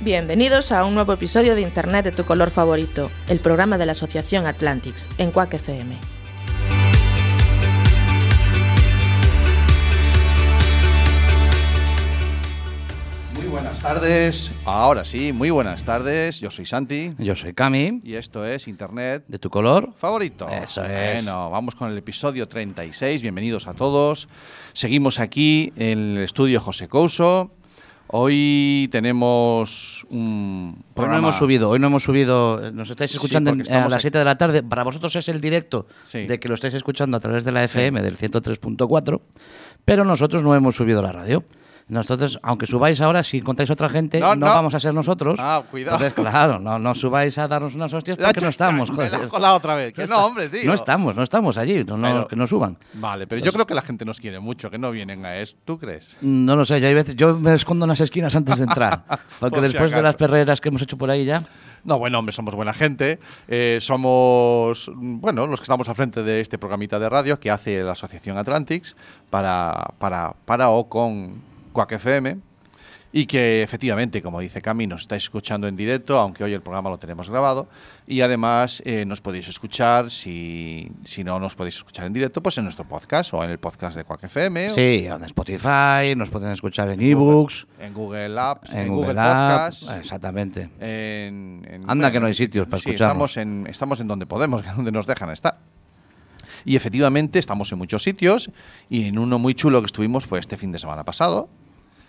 Bienvenidos a un nuevo episodio de Internet de tu color favorito, el programa de la Asociación Atlantics en Quack FM. Tardes. Ahora sí, muy buenas tardes. Yo soy Santi Yo soy Cami, y esto es Internet de tu color. favorito. Eso es. Bueno, vamos con el episodio 36. Bienvenidos a todos. Seguimos aquí en el estudio José Couso. Hoy tenemos un Hoy no programa- hemos subido, hoy no hemos subido, nos estáis escuchando a las aquí. 7 de la tarde. Para vosotros es el directo Sí. de que lo estáis escuchando a través de la FM del 103.4, pero nosotros no hemos subido la radio. Entonces, aunque subáis ahora, si encontráis otra gente, No, no, no. vamos a ser nosotros. Ah, cuidado. Entonces, claro, no, no subáis a darnos unas hostias porque no estamos. Joder. la has colado otra vez. Que No hombre, tío. No estamos, no estamos allí, no, no- Pero- que no suban. Vale, pero yo creo que la gente nos quiere mucho, que no vienen a eso. ¿Tú crees? No lo sé, yo hay veces, yo me escondo en las esquinas antes de entrar. Porque si después de las perreras que hemos hecho por ahí ya. No, bueno, hombre, somos buena gente. Eh, somos, bueno, los que estamos al frente de este programita de radio que hace la Asociación Atlantics para, para, para o con Quack FM. Y que efectivamente, como dice Cami, nos estáis escuchando en directo, aunque hoy el programa lo tenemos grabado. Y además eh, nos podéis escuchar, si, si no nos podéis escuchar en directo, pues en nuestro podcast o en el podcast de Quack FM. o Sí, en Spotify, nos pueden escuchar en ebooks, En Google Apps, en, en, Google, Google, Podcast. exactamente. En, en- Anda que no hay sitios para sí, escucharnos. Estamos en, estamos en donde podemos, donde nos dejan estar. Y efectivamente estamos en muchos sitios y en uno muy chulo que estuvimos fue este fin de semana pasado.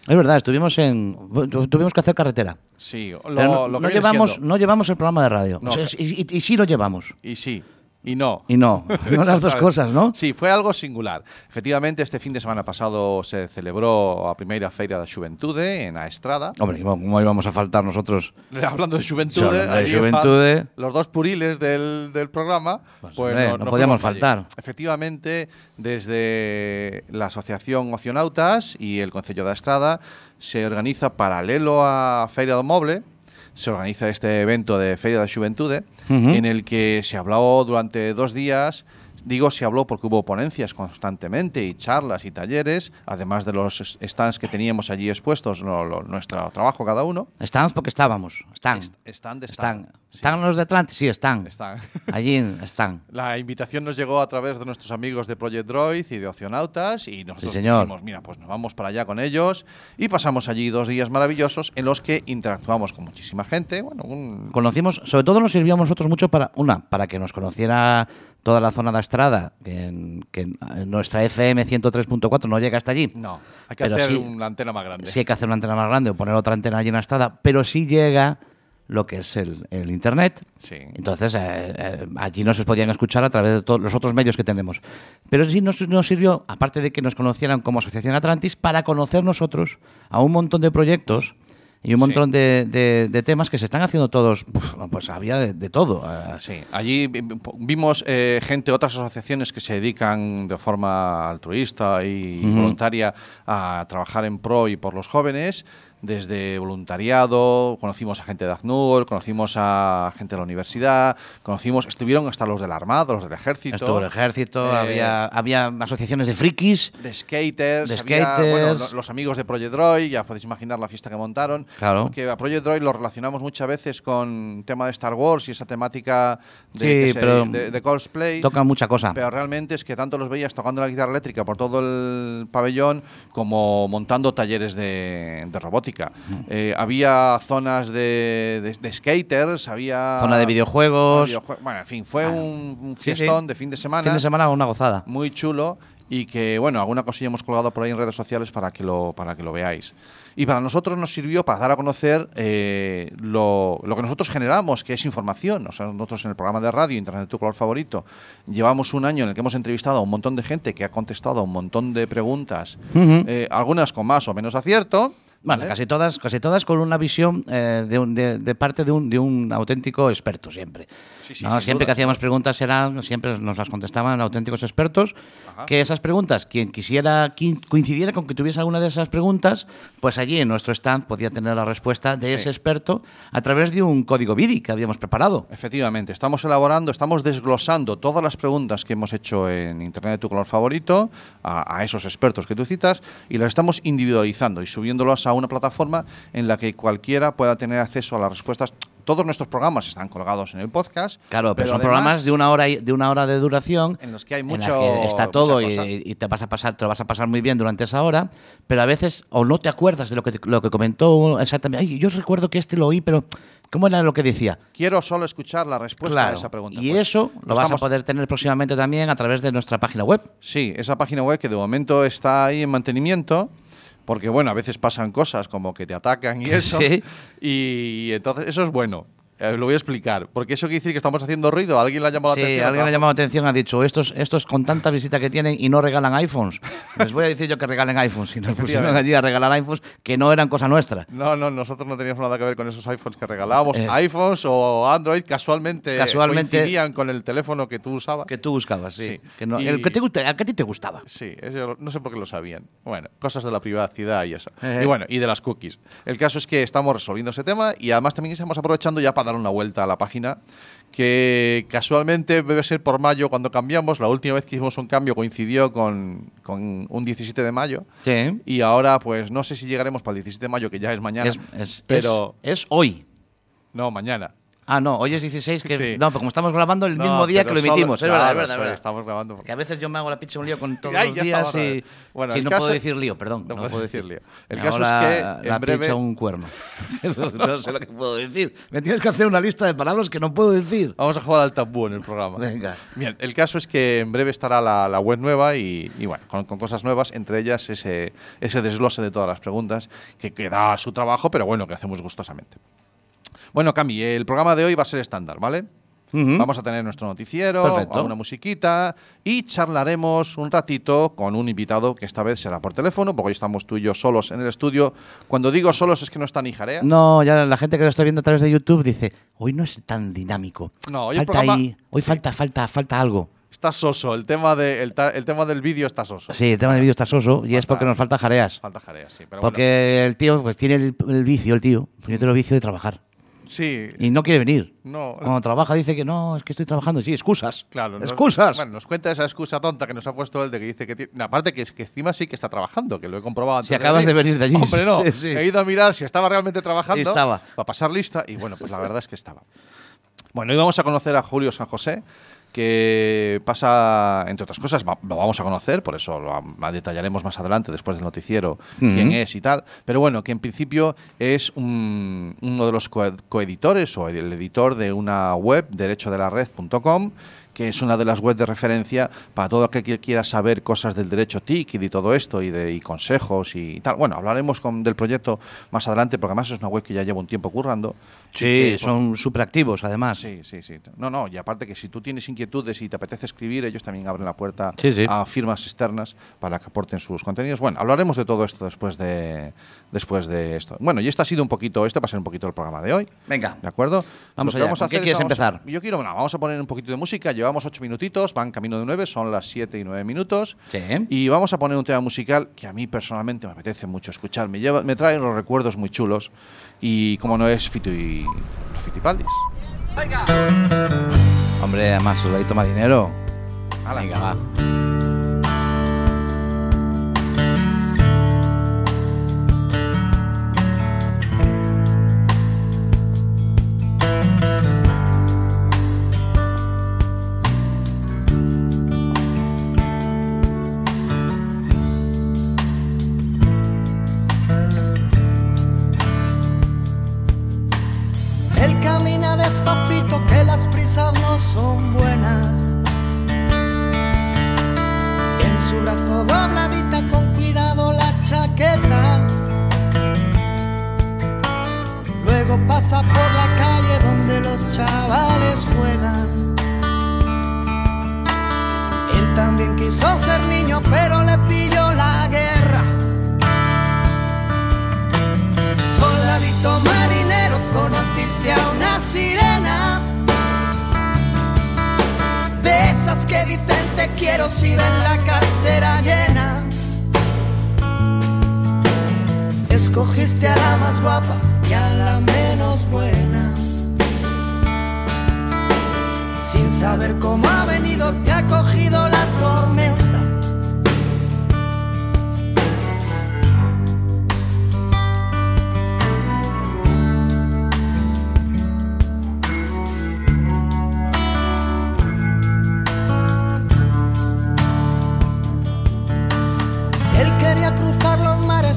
Es verdad, estuvimos en tu- tuvimos que hacer carretera. Sí, lo, no, lo que no llevamos siendo. no llevamos el programa de radio. No, O sea, que- y, y- y sí lo llevamos. Y sí, y no. Y no, no las dos cosas, ¿no? Sí, fue algo singular. Efectivamente, este fin de semana pasado se celebró a primeira feira da Xuventude en a Estrada. Hombre, ¿cómo cómo íbamos a faltar nosotros? Hablando de Xuventude, hablando de Xuventude. los dos puriles del, del programa, Pues, pues, hombre, no, no no podíamos fuimos allí. faltar. Efectivamente, desde la Asociación Ocionautas y el Concello da Estrada se organiza paralelo a Feira do Moble, se organiza este evento de Feria da Xuventude, Ujú. en el que se habló durante dos días Digo se habló porque hubo ponencias constantemente y charlas y talleres, además de los stands que teníamos allí expuestos, lo- lo- nuestro trabajo cada uno. Estamos porque estábamos. Están. Est- Stand, de Están. stand. Sí, ¿Están los de Atlantis? Sí, están. están. Allí están. La invitación nos llegó a través de nuestros amigos de Project Droid y de Ocionautas y nosotros Sí, señor. dijimos, mira, pues nos vamos para allá con ellos y pasamos allí dos días maravillosos en los que interactuamos con muchísima gente. Bueno, un- Conocimos, sobre todo nos sirvió a nosotros mucho para, una, para que nos conociera toda la zona de Estrada, que en, que en nuestra FM 103.4 no llega hasta allí. no, hay que Pero hacer sí- una antena más grande. Sí hay que hacer una antena más grande o poner otra antena allí en Estrada, pero sí llega lo que es el, el Internet. Sí. Entonces, eh, eh, allí nos podían escuchar a través de todos los otros medios que tenemos. Pero sí nos, nos sirvió, aparte de que nos conocieran como Asociación Atlantis, para conocer nosotros a un montón de proyectos y un Sí. montón de, de- de temas que se están haciendo todos. Pues había de, de todo. eh, Sí, allí vi- vi- vimos eh, gente, otras asociaciones que se dedican de forma altruista y voluntaria a trabajar en pro y por los jóvenes, desde voluntariado, conocimos a gente de ACNUR, conocimos a gente de la universidad, conocimos, estuvieron hasta los de la Armada, los del Ejército. Estuvo el ejército, Eh, había, había asociaciones de frikis. de skaters, De había, bueno, skaters. lo- los amigos de Project Droid, ya podéis imaginar la fiesta que montaron. Claro. Que a Project Droid lo relacionamos muchas veces con tema de Star Wars y esa temática de, Sí, pero de- de cosplay. Toca mucha cosa. Pero realmente es que tanto los veías tocando la guitarra eléctrica por todo el pabellón como montando talleres de, de robótica. Eh, había zonas de, de- de skaters, había... Zona de videojuegos. zona de videojue- Bueno, en fin, fue Bueno, un, un sí, sí. fiestón de fin de semana Fin de semana una gozada. muy chulo y que, bueno, alguna cosilla hemos colgado por ahí en redes sociales para que lo, para que lo veáis. Y para nosotros nos sirvió para dar a conocer eh, lo, lo que nosotros generamos, que es información. O sea, nosotros en el programa de radio Internet tu color favorito llevamos un año en el que hemos entrevistado a un montón de gente que ha contestado a un montón de preguntas, Ujú. eh, algunas con más o menos acierto. Bueno, ¿vale? casi todas, casi todas con una visión eh, de, un- de- de parte de un, de un auténtico experto siempre. Sí, sí, ¿no? Siempre que hacíamos preguntas eran, siempre nos las contestaban auténticos expertos. Ajá. Que esas preguntas, quien quisiera, quien coincidiera con que tuviese alguna de esas preguntas, pues allí en nuestro stand podía tener la respuesta de Sí. ese experto a través de un código BIDI que habíamos preparado. Efectivamente, estamos elaborando, estamos desglosando todas las preguntas que hemos hecho en Internet de tu color favorito a, a esos expertos que tú citas y las estamos individualizando y subiéndolas a una plataforma en la que cualquiera pueda tener acceso a las respuestas. Todos nuestros programas están colgados en el podcast. Claro, pero, son además, programas de una hora y- de una hora de duración En los que hay mucho- que está todo y, y te vas a pasar, te lo vas a pasar muy bien durante esa hora, pero a veces o no te acuerdas de lo que te- lo que comentó exactamente. Ay, yo recuerdo que este lo oí, pero ¿cómo era lo que decía? Quiero solo escuchar la respuesta a esa pregunta. Y Pues, eso lo vas estamos- a poder tener próximamente también a través de nuestra página web. Sí, esa página web que de momento está ahí en mantenimiento, porque bueno, a veces pasan cosas como que te atacan y eso. Sí. Y entonces eso es bueno. Eh, lo voy a explicar. Porque eso quiere decir que estamos haciendo ruido. ¿Alguien le ha llamado Sí, la atención? alguien le ha llamado la atención, ha dicho, estos, estos con tanta visita que tienen y no regalan iPhones. Les voy a decir yo que regalen iPhones. Y nos pusieron allí a regalar iPhones que no eran cosa nuestra. No, no, nosotros no teníamos nada que ver con esos iPhones que regalábamos. Eh. iPhones o Android casualmente, Casualmente- coincidían con el teléfono que tú usabas. Que tú buscabas, sí. Sí. Que no- Y- el que te gusta, el que a ti te gustaba. Sí, eso no sé por qué lo sabían. Bueno, cosas de la privacidad y eso. Eh. Y bueno, y de las cookies. El caso es que estamos resolviendo ese tema y además también estamos aprovechando ya para dar una vuelta a la página que casualmente debe ser por mayo cuando cambiamos. La última vez que hicimos un cambio coincidió con, con un 17 de mayo. Sí. Y ahora, pues no sé si llegaremos para el 17 de mayo, que ya es mañana. Es, es- pero es, es hoy. no, mañana. Ah, no, hoy es 16, que Sí. no, pero como estamos grabando el No, mismo día que lo solo- emitimos, es verdad, es claro, verdad, es verdad. Estamos grabando. Que a veces yo me hago la picha un lío con todos Ay, los días y... bueno, sí, el no caso- puedo decir lío, perdón. No puedo decir lío. El caso es que la breve- picha un cuerno. no sé lo que puedo decir. Me tienes que hacer una lista de palabras que no puedo decir. Vamos a jugar al tabú en el programa. Venga. Bien, el caso es que en breve estará la, la web nueva y, y bueno, con, con cosas nuevas, entre ellas ese, ese desglose de todas las preguntas que queda su trabajo, pero bueno, que hacemos gustosamente. Bueno, Cami, el programa de hoy va a ser estándar, ¿vale? Vamos a tener nuestro noticiero, Perfecto. una musiquita y charlaremos un ratito con un invitado que esta vez será por teléfono, porque hoy estamos tú y yo solos en el estudio. Cuando digo solos es que no está ni Jarea. No, ya la gente que lo está viendo a través de YouTube dice, hoy no es tan dinámico. No, hoy el falta programa- ahí, hoy falta, falta, falta algo. Está soso, el tema, de, el, ta- el tema del vídeo está soso. Sí, el tema del vídeo está soso y es porque nos falta jareas. Falta Jarea, sí. Pero Porque el tío pues tiene el, el vicio, el tío, tiene el vicio de trabajar. Sí, Y no quiere venir. no. Cuando trabaja dice que no, es que estoy trabajando. Sí, excusas. Claro, nos- excusas. bueno, nos cuenta esa excusa tonta que nos ha puesto él de que dice que tiene. Aparte que es que encima sí que está trabajando, que lo he comprobado antes. Si acabas de venir de allí. Hombre, no. Sí, sí. He ido a mirar si estaba realmente trabajando. Estaba. Para pasar lista. Y bueno, pues la verdad es que estaba. Bueno, hoy vamos a conocer a Julio San José, que pasa, entre otras cosas, lo vamos a conocer, por eso lo detallaremos más adelante, después del noticiero, quién Ujú. es y tal. Pero bueno, que en principio es un- uno de los coed- coeditores o el editor de una web, derechodelared.com, que es una de las webs de referencia para todo aquel que quiera saber cosas del derecho TIC y de todo esto y de y consejos y tal. Bueno, hablaremos con, del proyecto más adelante, porque además es una web que ya lleva un tiempo currando. Sí, que, son súper activos además. Sí, sí, sí. No, no, y aparte que si tú tienes inquietudes y te apetece escribir, ellos también abren la puerta Sí, sí. a firmas externas para que aporten sus contenidos. Bueno, hablaremos de todo esto después de después de esto. Bueno, y este ha sido un poquito, este va a ser un poquito el programa de hoy. Venga. ¿De acuerdo? Vamos allá. ¿Con qué hacer es quieres vamos a- empezar? yo quiero, bueno, vamos a poner un poquito de música. Llevamos ocho minutitos, van camino de nueve, son las siete y nueve minutos. Sí. Y vamos a poner un tema musical que a mí personalmente me apetece mucho escuchar. Me, lleva, me trae unos recuerdos muy chulos. Y como no es Fito y los Fitipaldis. Hombre, además, dinero. Hala. Venga, va.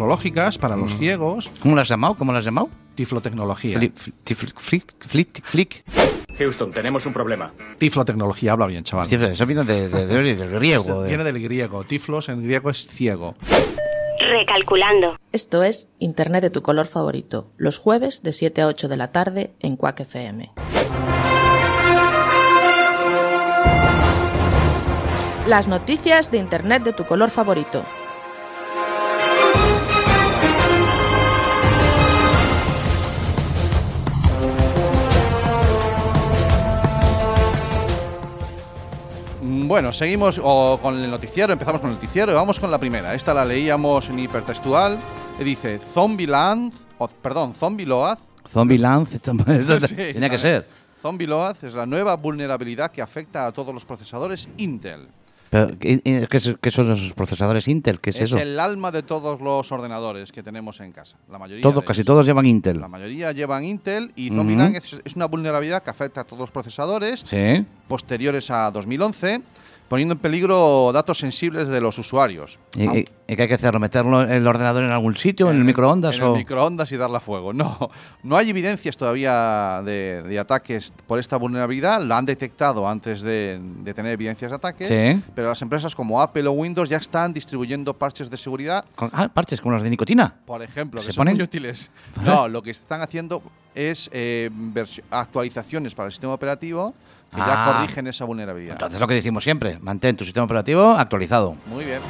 Tiflológicas para Mm. los ciegos, ¿Cómo lo has llamado? ¿Cómo lo has llamado? tiflotecnología. Fli- fli- tifl- flick- flick- flick. Houston, tenemos un problema. Tiflotecnología, habla bien, chaval. Sí, Eso viene de- de- de- del griego. de- Viene del griego. Tiflos en griego es ciego. Recalculando. Esto es Internet de tu color favorito, los jueves de 7 a 8 de la tarde en Quack FM. Las noticias de Internet de tu color favorito. Bueno, seguimos o con el noticiero, empezamos con el noticiero y vamos con la primera. Esta la leíamos en hipertextual. y Dice Zombieland, o, perdón, Zombieload. Zombieland. Sí, tenía que a ver. ser. Zombieload es la nueva vulnerabilidad que afecta a todos los procesadores Intel. Pero, ¿qué, qué es- qué son los procesadores Intel? ¿Qué es, Es eso? el alma de todos los ordenadores que tenemos en casa. La mayoría Todo, casi ellos. todos llevan Intel. La mayoría llevan Intel y. Zombieland es, es una vulnerabilidad que afecta a todos los procesadores Sí. posteriores a 2011, poniendo en peligro datos sensibles de los usuarios. ¿Y, Aunque- y- qué hay que hacer? ¿Meterlo el ordenador en algún sitio? ¿En el microondas? En o... el microondas y darle a fuego. No, no hay evidencias todavía de, de ataques por esta vulnerabilidad. La han detectado antes de, de tener evidencias de ataque. Sí. Pero las empresas como Apple o Windows ya están distribuyendo parches de seguridad. Con- ah, parches como los de nicotina. Por ejemplo, ¿Se que son ponen? muy útiles. No, lo que están haciendo es eh, actualizaciones para el sistema operativo que ya Ah. corrigen esa vulnerabilidad. Entonces lo que decimos siempre, mantén tu sistema operativo actualizado. Muy bien.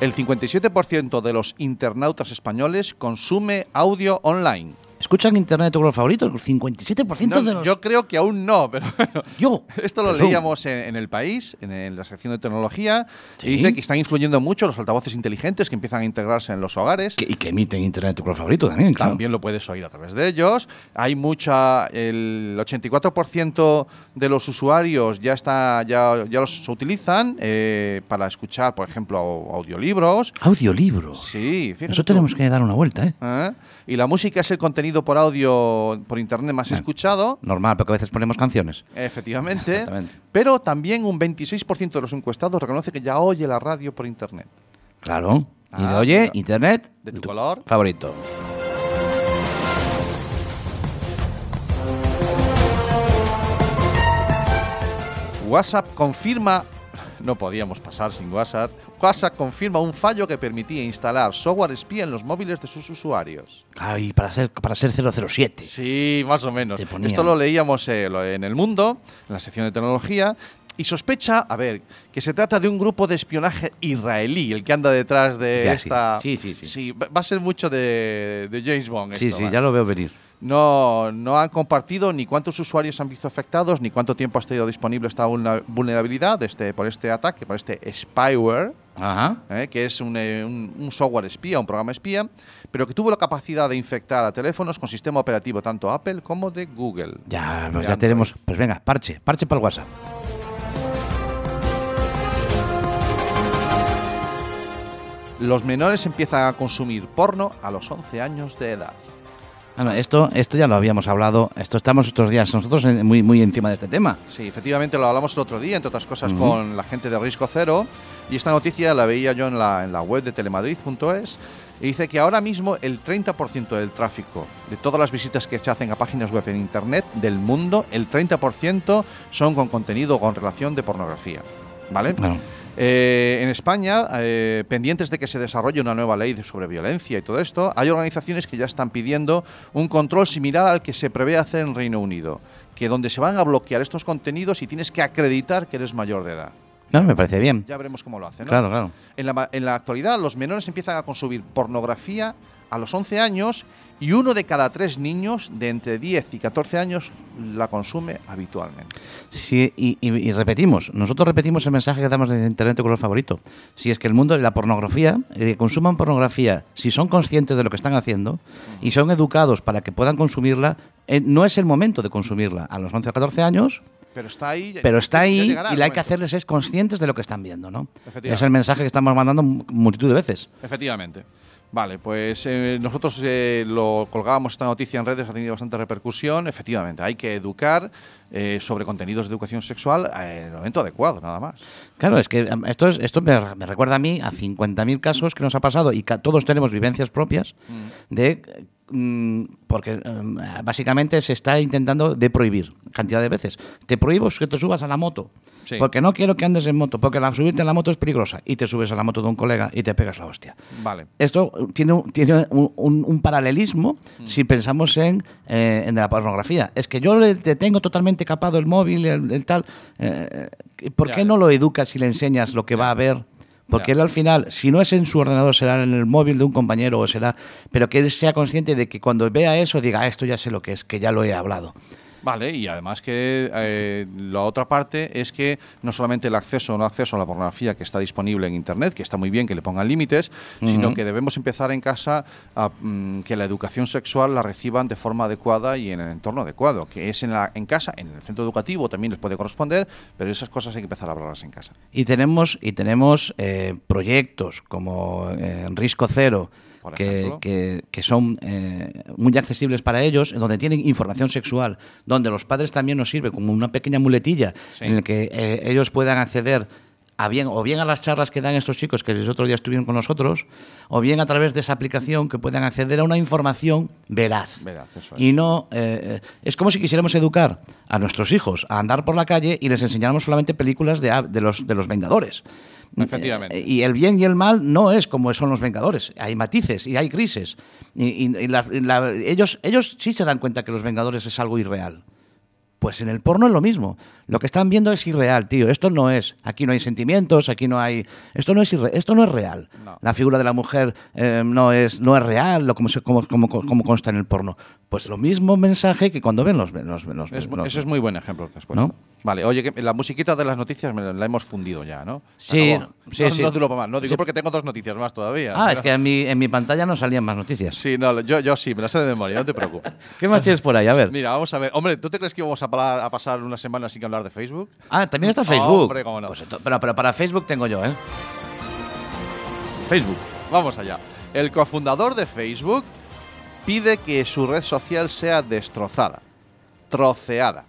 El 57% de los internautas españoles consume audio online. ¿Escuchan Internet tu color favorito? El 57% No, de los... Yo creo que aún no, pero bueno. Yo. Esto lo leíamos en, en El País, en, en la sección de tecnología, Sí. y dice que están influyendo mucho los altavoces inteligentes que empiezan a integrarse en los hogares. Que- y que emiten Internet tu color favorito también, claro. También lo puedes oír a través de ellos. Hay mucha, el 84% de los usuarios ya está, ya, ya los utilizan eh, para escuchar, por ejemplo, au- audiolibros. Audiolibros. Sí, fíjate. Eso tenemos que dar una vuelta, ¿eh? ¿Eh? Y la música es el contenido contenido por audio por internet más eh, escuchado. Normal, porque a veces ponemos canciones. Efectivamente. pero también un 26% de los encuestados reconoce que ya oye la radio por internet. Claro. Ah, y oye internet de tu color favorito. WhatsApp confirma, no podíamos pasar sin WhatsApp, WhatsApp confirma un fallo que permitía instalar software espía en los móviles de sus usuarios. Ay, para ser, para ser 007. Sí, más o menos. Esto lo leíamos eh, en El Mundo, en la sección de tecnología, y sospecha, a ver, que se trata de un grupo de espionaje israelí, el que anda detrás de Ya, sí. esta... Sí, sí, sí. va a ser mucho de, de James Bond. Sí, esto, sí, va. ya lo veo venir. No, no han compartido ni cuántos usuarios han visto afectados, ni cuánto tiempo ha estado disponible esta vulnerabilidad este, por este ataque, por este spyware, Ajá. ¿eh? que es un, eh, un- un software espía, un programa espía, pero que tuvo la capacidad de infectar a teléfonos con sistema operativo tanto Apple como de Google. Ya, pues ya Android. tenemos. Pues venga, parche, parche para el WhatsApp. Los menores empiezan a consumir porno a los 11 años de edad. Bueno, esto, esto ya lo habíamos hablado. Esto estamos estos días nosotros muy, muy encima de este tema. Sí, efectivamente lo hablamos el otro día, entre otras cosas, con la gente de Risco Cero. Y esta noticia la veía yo en la, en la web de telemadrid.es. Y dice que ahora mismo el 30% del tráfico de todas las visitas que se hacen a páginas web en Internet del mundo, el 30% son con contenido con relación de pornografía. ¿Vale? Bueno, Eh, en España, eh, pendientes de que se desarrolle una nueva ley sobre violencia y todo esto, hay organizaciones que ya están pidiendo un control similar al que se prevé hacer en Reino Unido, que donde se van a bloquear estos contenidos y tienes que acreditar que eres mayor de edad. no, me parece bien. Ya veremos cómo lo hacen. ¿no? Claro, claro. En, la, ma- en la actualidad, los menores empiezan a consumir pornografía a los 11 años y uno de cada tres niños de entre 10 y 14 años la consume habitualmente. Sí, y, y- y repetimos, nosotros repetimos el mensaje que damos de Internet de color favorito. Si es que el mundo de la pornografía, eh, que consuman pornografía, si son conscientes de lo que están haciendo y son educados para que puedan consumirla, eh, no es el momento de consumirla a los 11 o 14 años, Pero está ahí. pero está ahí y lo hay que hacerles es conscientes de lo que están viendo, ¿no? Es el mensaje que estamos mandando mu- multitud de veces. Efectivamente. Vale, pues eh, nosotros eh, lo colgábamos esta noticia en redes, ha tenido bastante repercusión. Efectivamente, hay que educar eh, sobre contenidos de educación sexual eh, en el momento adecuado, nada más. Claro, es que esto, es, esto me, me recuerda a mí a 50.000 casos que nos ha pasado y todos tenemos vivencias propias de... mm, porque em, básicamente se está intentando de prohibir cantidad de veces. Te prohíbo que te subas a la moto. Sí. Porque no quiero que andes en moto. Porque la, subirte en la moto es peligrosa. Y te subes a la moto de un colega y te pegas la hostia. Vale. Esto tiene, un- tiene un, un- un paralelismo Mm. si pensamos en, eh, en la pornografía. Es que yo le, le tengo totalmente capado el móvil, el, el tal. eh, ¿Por Ya, qué ya. no lo educas y le enseñas lo que va a ver? Porque él al final, si no es en su ordenador, será en el móvil de un compañero o será. Pero que él sea consciente de que cuando vea eso diga, "Ah, esto ya sé lo que es, que ya lo he hablado. Vale, y además que eh, la otra parte es que no solamente el acceso o no acceso a la pornografía que está disponible en Internet, que está muy bien que le pongan límites, sino que debemos empezar en casa a mm, que la educación sexual la reciban de forma adecuada y en el entorno adecuado, que es en, la, en casa, en el centro educativo también les puede corresponder, pero esas cosas hay que empezar a hablarlas en casa. Y tenemos, y tenemos eh, proyectos como eh, Risco Cero, que, que- que son eh, muy accesibles para ellos, donde tienen información sexual, donde los padres también nos sirve como una pequeña muletilla Sí. en la que eh, ellos puedan acceder a bien, o bien a las charlas que dan estos chicos que el otro día estuvieron con nosotros, o bien a través de esa aplicación que puedan acceder a una información veraz. Veraz, eso es. Y no, eh, eh, es como si quisiéramos educar a nuestros hijos a andar por la calle y les enseñáramos solamente películas de, de los, de los Vengadores. Efectivamente. Eh, y el bien y el mal no es como son los Vengadores. Hay matices y hay grises. Y, y- y la- la- ellos, ellos sí se dan cuenta que los Vengadores es algo irreal. Pues en el porno es lo mismo. Lo que están viendo es irreal, tío. Esto no es. Aquí no hay sentimientos, aquí no hay. Esto no es irre- esto no es real. No. La figura de la mujer eh, no es no es real, lo como, se- como, como, como consta en el porno. Pues lo mismo mensaje que cuando ven los los, los- Es- los- ese es muy buen ejemplo que has puesto. ¿No? Vale, oye, que la musiquita de las noticias me la hemos fundido ya, ¿no? Sí, acabó. sí, no, sí. no duro para más. No digo Sí. porque tengo dos noticias más todavía. Ah, es que en mi, en mi pantalla no salían más noticias. Sí, no, yo, yo sí, me las sé de memoria, no te preocupes. ¿Qué más tienes por ahí? A ver. Mira, vamos a ver. Hombre, ¿tú te crees que íbamos a pasar una semana sin hablar de Facebook? Ah, también está Facebook. Hombre, cómo no. Pues pero, pero para Facebook tengo yo, ¿eh? Facebook. Vamos allá. El cofundador de Facebook pide que su red social sea destrozada, troceada.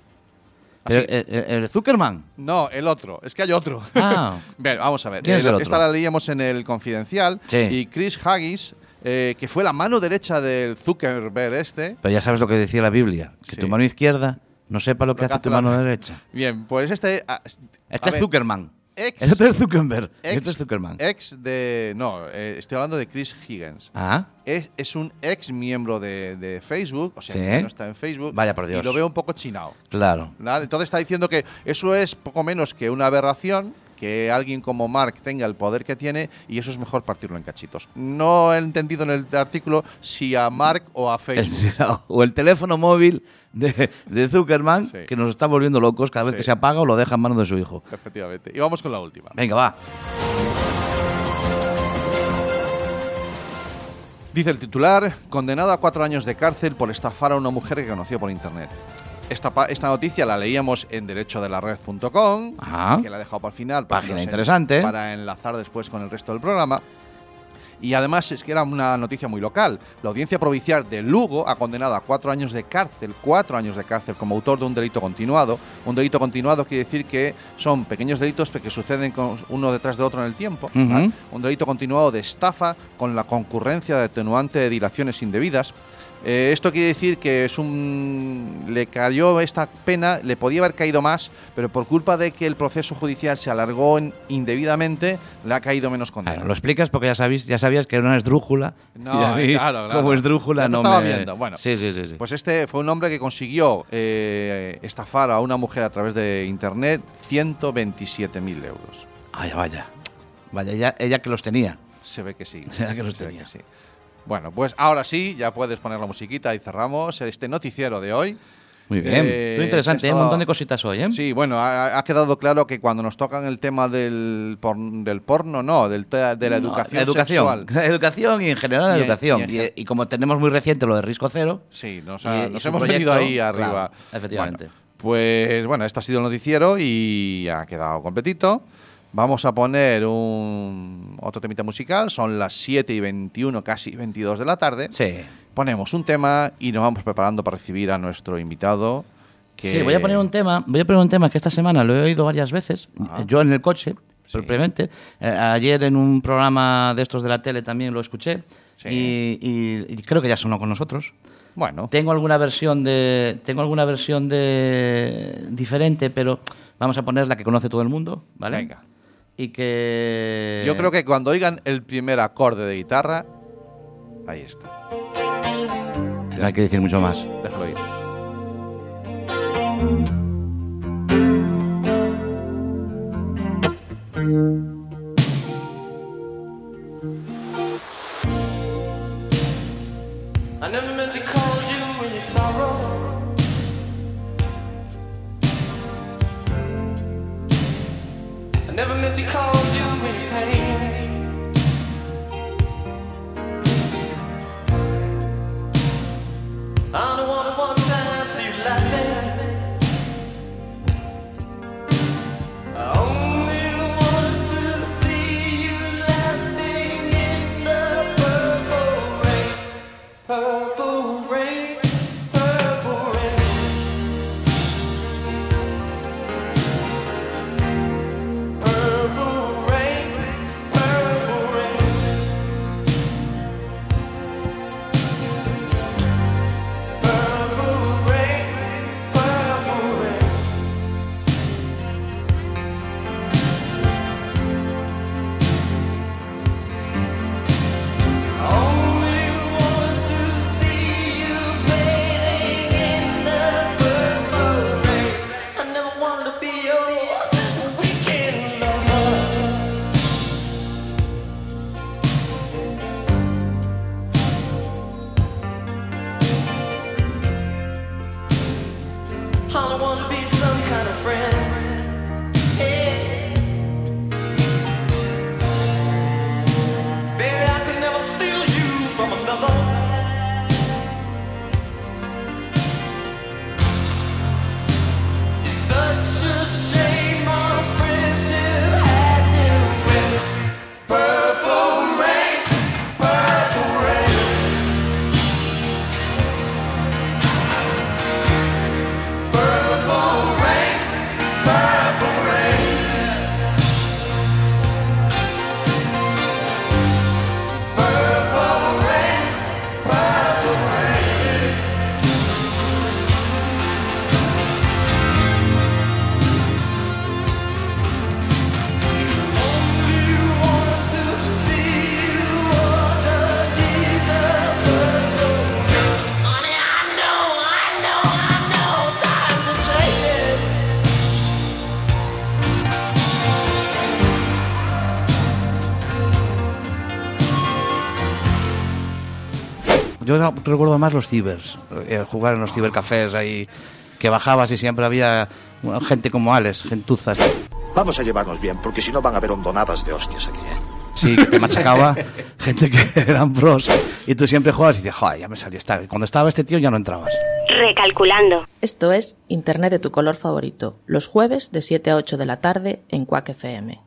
Pero, Así. eh, eh, el Zuckerman. No, el otro. Es que hay otro. Ah. Bien, vamos a ver. ¿Quién es el otro? Esta la leíamos en el Confidencial. Sí. Y Chris Haggis, eh, que fue la mano derecha del Zuckerberg este. Pero ya sabes lo que decía la Biblia, que Sí. tu mano izquierda no sepa lo que Lo que hace tu mano derecha. Bien, pues este. ah, Este a es ver, Zuckerman. Ex, El otro es Zuckerberg. ex- este es Zuckerman. Ex de. No, eh, estoy hablando de Chris Higgins. Ah, Es, es un ex miembro de, de Facebook, o sea, Sí. que no está en Facebook. Vaya por Dios. Y lo veo un poco chinado. claro. ¿vale? Entonces está diciendo que eso es poco menos que una aberración, que alguien como Mark tenga el poder que tiene y eso es mejor partirlo en cachitos. No he entendido en el artículo si a Mark o a Facebook. o el teléfono móvil de, de Zuckerman, Sí. que nos está volviendo locos cada vez Sí. que se apaga o lo deja en manos de su hijo. Efectivamente. Y vamos con la última. Venga, va. Dice el titular, condenado a cuatro años de cárcel por estafar a una mujer que conoció por internet. Esta, esta noticia la leíamos en derechodelared.com, que la he dejado para el final. para Página en- interesante. Para enlazar después con el resto del programa. Y además es que era una noticia muy local. La audiencia provincial de Lugo ha condenado a cuatro años de cárcel, cuatro años de cárcel como autor de un delito continuado. Un delito continuado quiere decir que son pequeños delitos que suceden uno detrás de otro en el tiempo. Un delito continuado de estafa con la concurrencia de atenuante de dilaciones indebidas. Eh, esto quiere decir que es un le cayó esta pena, le podía haber caído más, pero por culpa de que el proceso judicial se alargó en- indebidamente, le ha caído menos condena. Claro, lo explicas porque ya, sabéis, ya sabías que era una esdrújula. No, claro, claro. Como esdrújula Ya te no estaba me... viendo, bueno. Sí, sí, sí. sí. Pues este fue un hombre que consiguió eh, estafar a una mujer a través de internet 127.000 euros. Vaya, vaya. Vaya, ella, ella que los tenía. Se ve que sí. Se ve que los tenía. sí. Bueno, pues ahora sí, ya puedes poner la musiquita y cerramos este noticiero de hoy. Muy bien. Eh, Muy interesante, ¿eh? esto- un montón de cositas hoy, ¿eh? Sí, bueno, ha, ha quedado claro que cuando nos tocan el tema del, porn- del porno, no, del, de la No, educación, la educación. sexual. La educación y en general la Y en- educación. y en Y, como tenemos muy reciente lo de Risco Cero, Sí, nos, ha- nos hemos proyecto, venido ahí arriba. claro, efectivamente. Bueno, pues bueno, este ha sido el noticiero y ha quedado completito. Vamos a poner un otro temita musical, son las 7 y 21, casi 22 de la tarde. sí. Ponemos un tema y nos vamos preparando para recibir a nuestro invitado. Que... Sí, voy a poner un tema, voy a poner un tema que esta semana lo he oído varias veces, Ajá. yo en el coche, Sí. propiamente. Eh, ayer en un programa de estos de la tele también lo escuché Sí. y, y- y creo que ya sonó con nosotros. Bueno, Tengo alguna versión de tengo alguna versión de diferente, pero vamos a poner la que conoce todo el mundo, ¿vale? Venga. Y que yo creo que cuando oigan el primer acorde de guitarra, ahí está. no hay que decir mucho más. Déjalo ir. I never never meant to cause you any pain. I don't wanna yo recuerdo más los cibers, eh, jugar en los cibercafés ahí, que bajabas y siempre había bueno, gente como Alex, gentuzas. Vamos a llevarnos bien, porque si no van a haber hondonadas de hostias aquí, ¿eh? Sí, que te machacaba gente que eran pros y tú siempre jugabas y dices, joder, ya me salió esta. Cuando estaba este tío ya no entrabas. Recalculando. Esto es Internet de tu color favorito, los jueves de 7 a 8 de la tarde en Quack FM.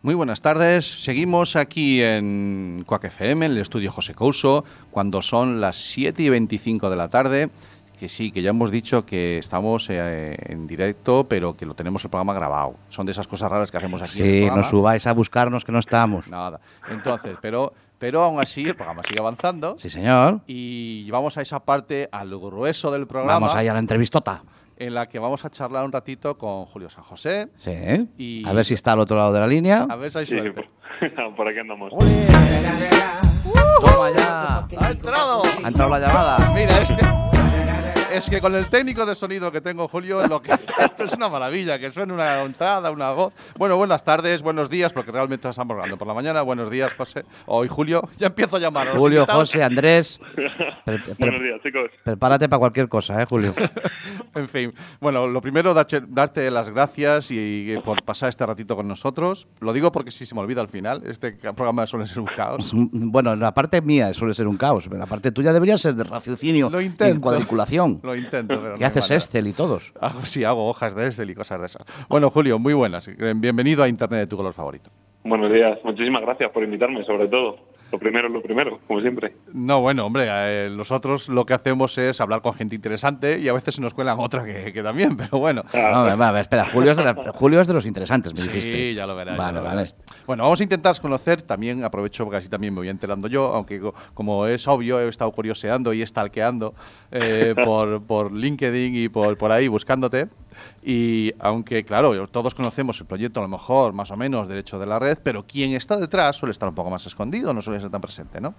Muy buenas tardes. Seguimos aquí en Quack FM, en el estudio José Couso, cuando son las 7 y 25 de la tarde. Que sí, que ya hemos dicho que estamos eh, en directo, pero que lo tenemos el programa grabado. Son de esas cosas raras que hacemos el Sí, no subáis a buscarnos que no estamos. Nada. Entonces, pero, pero aún así el programa sigue avanzando. Sí, señor. Y vamos a esa parte, al grueso del programa, Vamos ahí a la entrevistota. En la que vamos a charlar un ratito con Julio San José. Sí. Y- A ver si está al otro lado de la línea. A ver si hay Sí, suerte. por, por aquí andamos. Toma ya. ¡Ha entrado! Ha entrado la llamada. Mira, es que, es que con el técnico de sonido que tengo, Julio, lo que, esto es una maravilla, que suene una entrada, una voz. Bueno, buenas tardes, buenos días, porque realmente estamos hablando por la mañana. Buenos días, José. Hoy, Julio, ya empiezo a llamar a los Julio, invitados. José, Andrés. pre- pre- Buenos días, chicos. prepárate para cualquier cosa, ¿eh, Julio? En fin, bueno, lo primero, darte las gracias y, y por pasar este ratito con nosotros. Lo digo porque si se me olvida al final, este programa suele ser un caos. Bueno, la parte mía suele ser un caos, pero la parte tuya debería ser de raciocinio Lo y intento. Lo intento, pero no ¿Qué hay haces. Excel y todos? Hago, sí, hago hojas de Excel y cosas de esas. Bueno, Julio, muy buenas. Bienvenido a Internet de tu color favorito. Buenos días. Muchísimas gracias por invitarme, sobre todo. Lo primero es lo primero, como siempre. No, bueno, hombre, eh, nosotros lo que hacemos es hablar con gente interesante y a veces se nos cuelan otra que, que también, pero bueno. No, a ver, espera, Julio es de, la- Julio es de los interesantes, me dijiste. Sí, ya lo verás. ya Vale, lo vale. verás. Bueno, vamos a intentar conocer, también aprovecho porque así también me voy enterando yo, aunque co- como es obvio, he estado curioseando y stalkeando eh, por, por LinkedIn y por, por ahí buscándote. Y aunque, claro, todos conocemos el proyecto a lo mejor, más o menos, derecho de la red, pero quien está detrás suele estar un poco más escondido, no suele ser tan presente, ¿no?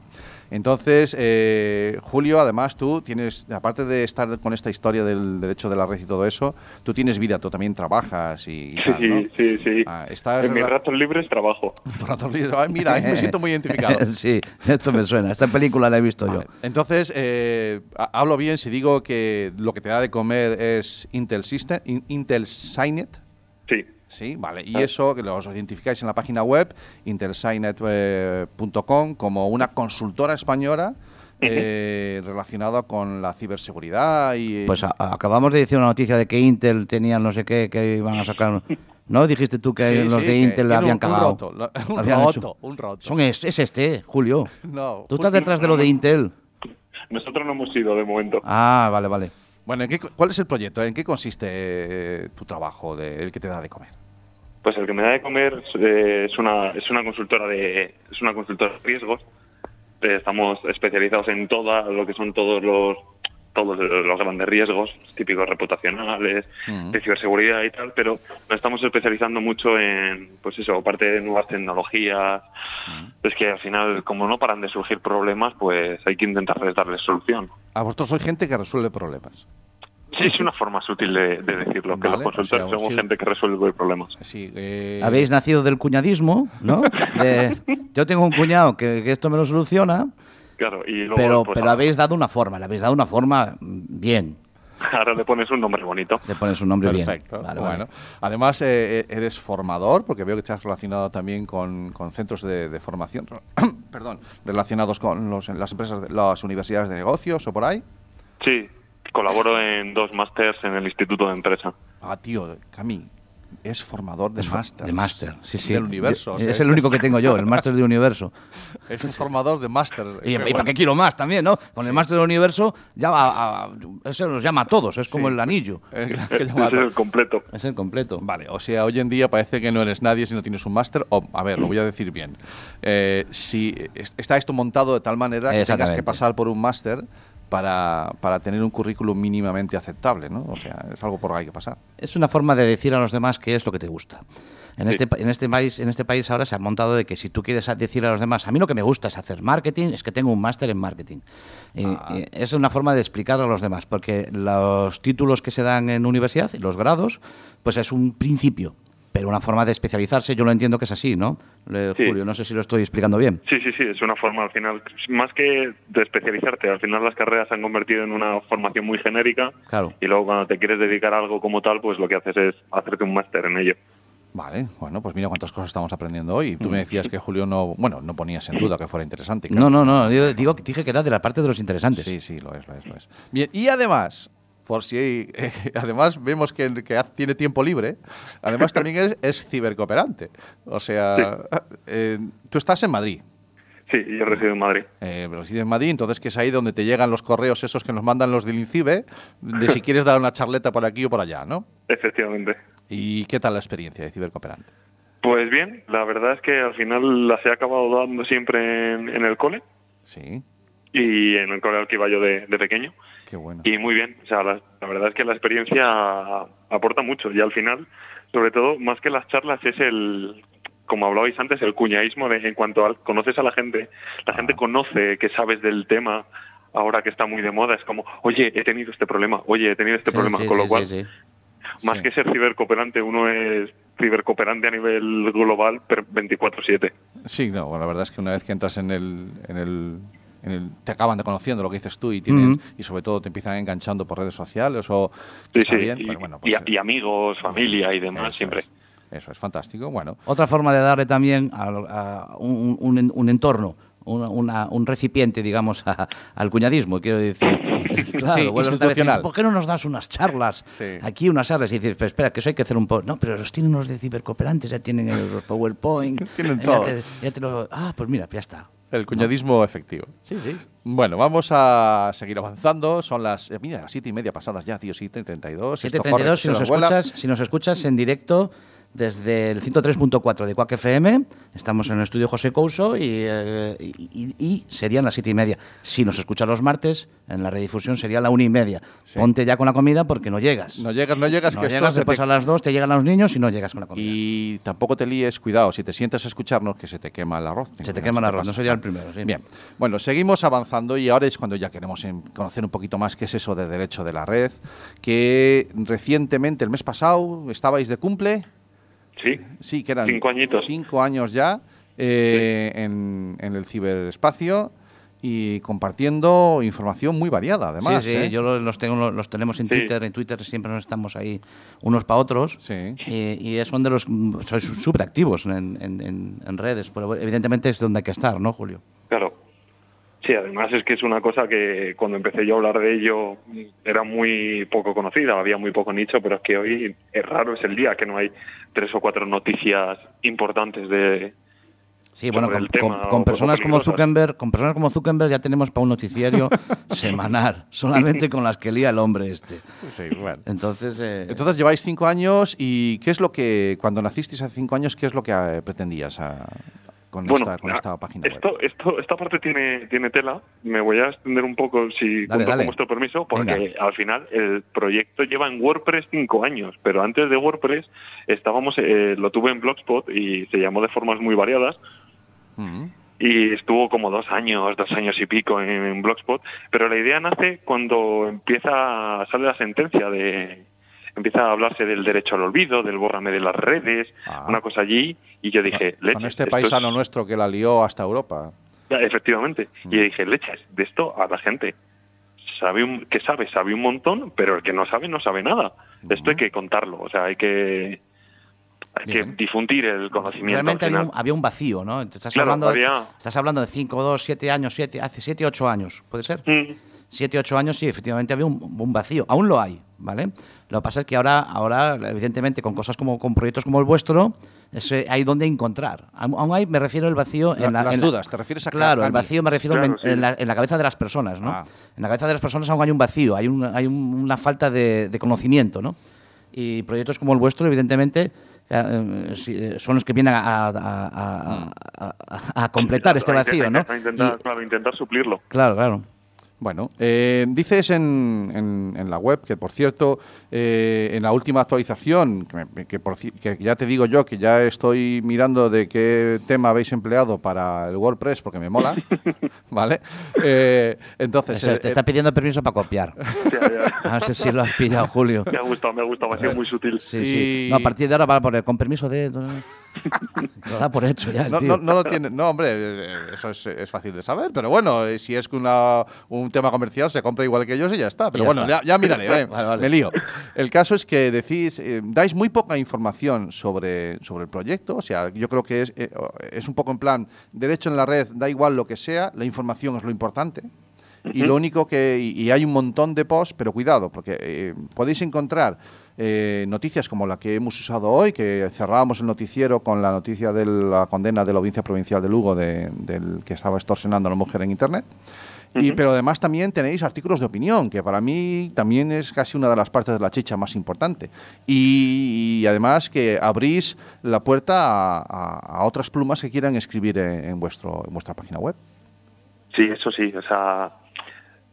Entonces, eh, Julio, además tú tienes, aparte de estar con esta historia del derecho de la red y todo eso, tú tienes vida, tú también trabajas y, y Sí, tal, ¿no? sí, sí. Ah, estás en mis ratos libres trabajo. ratos libres. Ay, mira, ahí me siento muy identificado. sí, esto me suena. Esta película la he visto yo. Entonces, eh, ha- hablo bien si digo que lo que te da de comer es Intel System, Intel Signet. Sí. Sí, vale. Y eso que los identificáis en la página web intelsignet.com como una consultora española eh, relacionada con la ciberseguridad y Pues a- a- acabamos de decir una noticia de que Intel tenían no sé qué, que iban a sacar. ¿No? Dijiste tú que Sí, los sí, de que Intel tiene habían un- un cagado. roto, lo- un Habían roto, hecho- un roto. Son es, es este, Julio. No, Tú estás detrás de lo de Intel. Nosotros no hemos ido de momento. Ah, vale, vale. Bueno, ¿en qué ¿cuál es el proyecto? ¿En qué consiste eh, tu trabajo, de, el que te da de comer? Pues el que me da de comer eh, es una es una consultora de es una consultora de riesgos. Eh, estamos especializados en toda lo que son todos los todos los grandes riesgos típicos reputacionales, de ciberseguridad y tal, pero nos estamos especializando mucho en, pues eso, parte de nuevas tecnologías. Es que al final, como no paran de surgir problemas, pues hay que intentarles darles solución. A vosotros sois gente que resuelve problemas. Sí, es una forma sutil de, de decirlo, que Vale, los consultores o sea, somos sí. gente que resuelve problemas. Sí, eh, Habéis nacido del cuñadismo, ¿no? De, yo tengo un cuñado que, que esto me lo soluciona, Claro, y luego pero, pues, pero habéis dado una forma, le habéis dado una forma mm, bien. ahora le pones un nombre bonito. Le pones un nombre Perfecto. bien. Vale, bueno, vale. además eh, eh, eres formador, porque veo que te has relacionado también con, con centros de, de formación, perdón, relacionados con los, las empresas, de- las universidades de negocios o por ahí. Sí, colaboro en dos másters en el Instituto de Empresa. Ah, tío, Cami, es formador de máster. De máster, sí, sí. Del universo. Yo- o sea, es el único que tengo yo, el máster de universo. Es un formador de máster. Y, y para qué quiero más también, ¿no? Con el máster del universo ya a- a- eso nos llama a todos, es como Sí. el anillo. Que es el completo. Es el completo. Vale, o sea, hoy en día parece que no eres nadie si no tienes un máster. O, a ver, lo voy a decir bien. Eh, si es- está esto montado de tal manera que tengas que pasar por un máster para, para tener un currículum mínimamente aceptable, ¿no? O sea, es algo por ahí que pasar. Es una forma de decir a los demás qué es lo que te gusta. En, Sí. este, en, este país, en este país ahora se ha montado de que si tú quieres decir a los demás, a mí lo que me gusta es hacer marketing, es que tengo un máster en marketing. Y- Ah. y es una forma de explicar a los demás, porque los títulos que se dan en universidad y los grados, pues es un principio. Pero una forma de especializarse, yo lo entiendo que es así, ¿no? Sí. Julio, no sé si lo estoy explicando bien. Sí, sí, sí, es una forma al final, más que de especializarte, al final las carreras se han convertido en una formación muy genérica Claro. y luego cuando te quieres dedicar a algo como tal, pues lo que haces es hacerte un máster en ello. Vale, bueno, pues mira cuántas cosas estamos aprendiendo hoy. Tú Mm. me decías que Julio no, bueno, no ponías en duda que fuera interesante. claro. No, no, no, digo, digo que dije que era de la parte de los interesantes. Sí, sí, lo es, lo es, lo es. Bien, y además, por si eh, además vemos que, que tiene tiempo libre, además también es, es cibercooperante. O sea, eh, tú estás en Madrid. Sí, yo resido en Madrid. Eh, resides en Madrid, entonces que es ahí donde te llegan los correos esos que nos mandan los del INCIBE, de si quieres dar una charleta por aquí o por allá, ¿no? Efectivamente. ¿Y qué tal la experiencia de cibercooperante? Pues bien, la verdad es que al final las he acabado dando siempre en, en el cole Sí, y en el cole al que iba yo de, de pequeño. Qué bueno. Y muy bien, o sea, la, la verdad es que la experiencia aporta mucho y al final, sobre todo, más que las charlas, es el, como hablabais antes, el cuñaísmo de en cuanto a conoces a la gente, la gente conoce que sabes del tema ahora que está muy de moda, es como, oye, he tenido este problema, oye, he tenido este Sí, problema, sí, con lo sí, cual, más que ser cibercooperante, uno es cibercooperante a nivel global per- 24/7. Sí, no, bueno, la verdad es que una vez que entras en el, en el, el- te acaban de conociendo lo que dices tú y tienen, y sobre todo te empiezan enganchando por redes sociales o Sí, está sí, bien, y, pues bueno, pues, a- y amigos, familia y demás, eso siempre. es, eso es fantástico. Bueno, Otra forma de darle también a, a un, un- un entorno, una- una- un recipiente, digamos, a- al cuñadismo, quiero decir. Claro, Sí, institucional. ¿Por qué no nos das unas charlas? Sí. Aquí unas charlas. Y dices, pero espera, que eso hay que hacer un poco. No, pero los tienen los de cibercooperantes, ya tienen los PowerPoint. Tienen ya todo. te- ya te lo- ah, pues mira, ya está. El cuñadismo efectivo. Sí, sí. Bueno, vamos a seguir avanzando. Son las, eh, mira, las siete y media pasadas ya, tío, 7.32. Esto corre, 732, si se nos, nos vuela. escuchas, si nos escuchas en directo desde el 103.4 de Quack FM, estamos en el estudio José Couso y, eh, y- serían las siete y media. Si nos escuchas los martes, en la redifusión sería la una y media. Sí. Ponte ya con la comida porque no llegas. No llegas, no llegas, No que llegas, después te- a las dos te llegan los niños y no llegas con la comida. Y tampoco te líes, cuidado, si te sientas a escucharnos, que se te quema el arroz. Se te quema el arroz, no sería el primero, sí. Bien, bueno, seguimos avanzando y ahora es cuando ya queremos em, conocer un poquito más qué es eso de derecho de la red, que recientemente, el mes pasado, estabais de cumple, Sí, sí, que eran Cinco añitos. cinco años ya eh, en, en el ciberespacio y compartiendo información muy variada, además. sí, sí, ¿eh? yo lo- los, tengo, los tenemos en Sí. Twitter, en Twitter siempre nos estamos ahí unos para otros. Sí. Y, y son de los. Sois súper activos en, en- en- en redes, pero evidentemente es donde hay que estar, ¿no, Julio? Claro. Sí, además es que es una cosa que cuando empecé yo a hablar de ello era muy poco conocida, había muy poco nicho, pero es que hoy es raro, es el día que no hay tres o cuatro noticias importantes de... Sí, bueno, con, personas como. Zuckerberg, con personas como Zuckerberg ya tenemos para un noticiario semanal, solamente con las que lía el hombre este. Sí, bueno. Entonces, eh, Entonces lleváis cinco años y ¿qué es lo que, cuando nacisteis hace cinco años, qué es lo que eh, pretendías a- con, Bueno, esta, con ah, esta página web? esto, esto, esta parte tiene, tiene tela, me voy a extender un poco, si Dale, dale. con vuestro permiso, porque Venga. al final el proyecto lleva en WordPress cinco años, pero antes de WordPress estábamos, eh, lo tuve en Blogspot y se llamó de formas muy variadas, Mm. y estuvo como dos años, dos años y pico en, en Blogspot, pero la idea nace cuando empieza, sale la sentencia de, empieza a hablarse del derecho al olvido, del bórrame de las redes, Ah. una cosa allí, y yo dije, Con leches, este esto paisano es- nuestro que la lió hasta Europa. ya, efectivamente, Mm. y yo dije, leches, de esto a la gente. Sabe un, que sabe, sabe un montón, pero el que no sabe, no sabe nada. Esto hay que contarlo, o sea, hay que hay que Bien. difundir el conocimiento. realmente al había un, había un vacío, ¿no? Estás, Claro, hablando, de- había- estás hablando de 5, 2, 7 años, siete, hace 7, 8 años, ¿puede ser? Mm. 7, 8 años, sí, efectivamente había un, un vacío. Aún lo hay, ¿vale? Lo que pasa es que ahora, ahora evidentemente, con cosas como con proyectos como el vuestro, es, eh, hay donde encontrar. Aún hay, me refiero al vacío La- en la, las en la- dudas, ¿te refieres a Claro, el vacío me refiero Claro, en, sí. en la, en la cabeza de las personas, ¿no? Ah. En la cabeza de las personas aún hay un vacío, hay, un- hay un- una falta de, de conocimiento, ¿no? Y proyectos como el vuestro, evidentemente, eh, sí, eh, son los que vienen a, a- a- a- a- a completar este vacío, ¿no? intentar- A intentar, Y- claro, intentar suplirlo. claro, claro. Bueno, eh, dices en, en- en la web que, por cierto, eh, en la última actualización, que, me- que por que ya te digo yo que ya estoy mirando de qué tema habéis empleado para el WordPress porque me mola, ¿vale? Eh, entonces, Eso, eh, te está pidiendo permiso para copiar. No sé si lo has pillado, Julio. Me ha gustado, me ha gustado, ha sido muy sutil. Sí, sí. No, a partir de ahora va a poner con permiso de. Lo da por hecho ya. el No, tío. no, no lo tiene, no, hombre, eh, eso es, es fácil de saber, pero bueno, eh, si es que una- un tema comercial se compra igual que ellos y ya está. Pero Ya bueno, está. ya, ya miraré, eh, Vale, vale. me lío. El caso es que decís, eh, dais muy poca información sobre, sobre el proyecto, o sea, yo creo que es, eh, es un poco en plan, derecho en la red, da igual lo que sea, la información es lo importante. Y lo único que. Y, y hay un montón de posts, pero cuidado, porque eh, podéis encontrar eh, noticias como la que hemos usado hoy, que cerrábamos el noticiero con la noticia de la condena de la audiencia provincial de Lugo de- del que estaba extorsionando a la mujer en internet. Y, pero además también tenéis artículos de opinión, que para mí también es casi una de las partes de la chicha más importante. Y, y además que abrís la puerta a, a- a otras plumas que quieran escribir en, en vuestro, en vuestra página web. Sí, eso sí, o sea,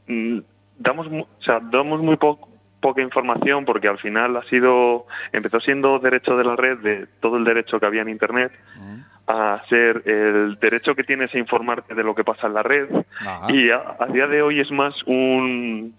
mm, damos, o sea, damos muy po- poca información porque al final ha sido, empezó siendo derecho de la red, de todo el derecho que había en Internet, a ser el derecho que tienes a informarte de lo que pasa en la red Ajá. y a, a día de hoy es más un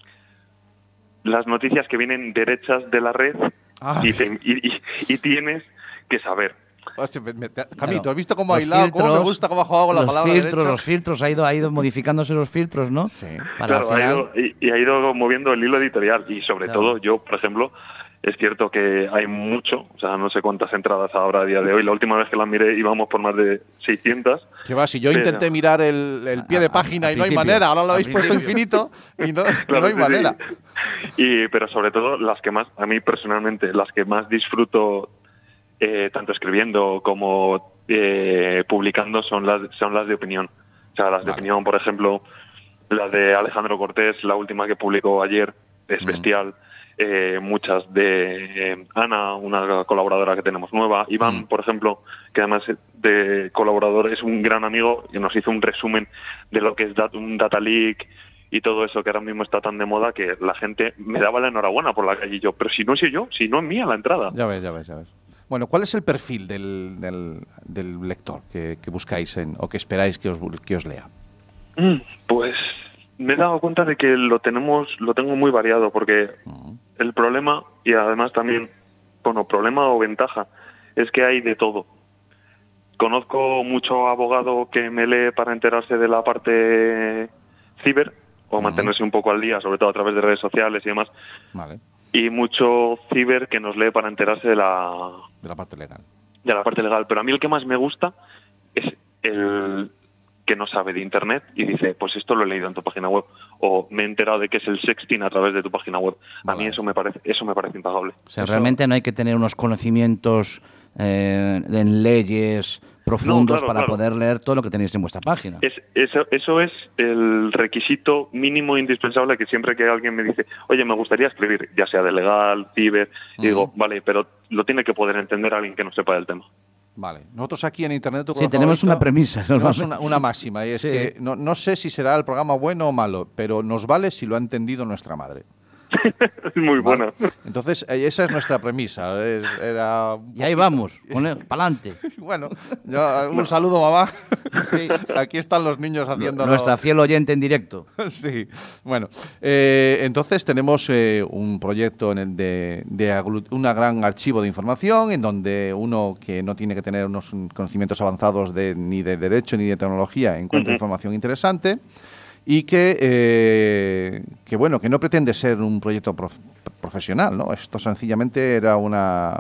las noticias que vienen derechas de la red Ay. y, te- y- y- y tienes que saber. Camito, Claro. ¿has visto cómo ha hilado? ¿Cómo me gusta cómo ha jugado con la los palabra filtros, los filtros, ha ido, ha ido modificándose los filtros, ¿no? Sí. Para Claro, ha ido, y, y ha ido moviendo el hilo editorial y sobre Claro. todo yo, por ejemplo, es cierto que hay mucho, o sea, no sé cuántas entradas ahora a día de hoy. La última vez que las miré íbamos por más de 600. Que va, si yo Pero- intenté mirar el, el pie de a- página y no hay manera, ahora lo habéis puesto infinito y no, Claro, no hay sí, manera. sí. Y, pero sobre todo las que más, a mí personalmente, las que más disfruto eh, tanto escribiendo como eh, publicando son las, son las de opinión. O sea, las de Vale. opinión, por ejemplo, la de Alejandro Cortés, la última que publicó ayer, es Mm. bestial. Eh, muchas de Ana, una colaboradora que tenemos nueva, Iván, Mm. por ejemplo, que además de colaborador es un gran amigo y nos hizo un resumen de lo que es un data leak y todo eso que ahora mismo está tan de moda que la gente me daba la enhorabuena por la calle y yo, pero si no soy yo, si no es mía la entrada. Ya ves, ya ves, ya ves. Bueno, ¿cuál es el perfil del, del- del lector que, que buscáis en- o que esperáis que os, que os lea? Mm, Pues me he dado cuenta de que lo tenemos, lo tengo muy variado, porque el problema, y además también, bueno, problema o ventaja, es que hay de todo. Conozco mucho abogado que me lee para enterarse de la parte ciber o mantenerse un poco al día, sobre todo a través de redes sociales y demás, Vale, y mucho ciber que nos lee para enterarse de la, de la parte legal. de la parte legal. Pero a mí el que más me gusta es el que no sabe de Internet y dice, pues esto lo he leído en tu página web o me he enterado de que es el sexting a través de tu página web. A mí eso me parece eso me parece impagable. O sea, Eso- realmente no hay que tener unos conocimientos eh, en leyes profundos claro, para claro. poder leer todo lo que tenéis en vuestra página. Es, eso, eso es el requisito mínimo indispensable que siempre que alguien me dice, oye, me gustaría escribir, ya sea de legal, ciber, y digo, Ujú. vale, pero lo tiene que poder entender alguien que no sepa del tema. Vale, nosotros aquí en Internet... Tu Sí, tenemos favorito, una premisa, tenemos una, una máxima, y es Sí. que no, no sé si será el programa bueno o malo, pero nos vale si lo ha entendido nuestra madre. Es muy ¿vale? buena. Entonces, eh, esa es nuestra premisa. es- era Y ahí vamos, para adelante. Bueno, yo- un saludo, mamá. Sí. Aquí están los niños haciendo Nuestra fiel oyente en directo. Sí, bueno, eh, entonces tenemos eh, un proyecto en el de, de un gran archivo de información en donde uno que no tiene que tener unos conocimientos avanzados de, ni de derecho ni de tecnología encuentra Ujú. información interesante y que, eh, que bueno que no pretende ser un proyecto prof- profesional, ¿no? Esto sencillamente era una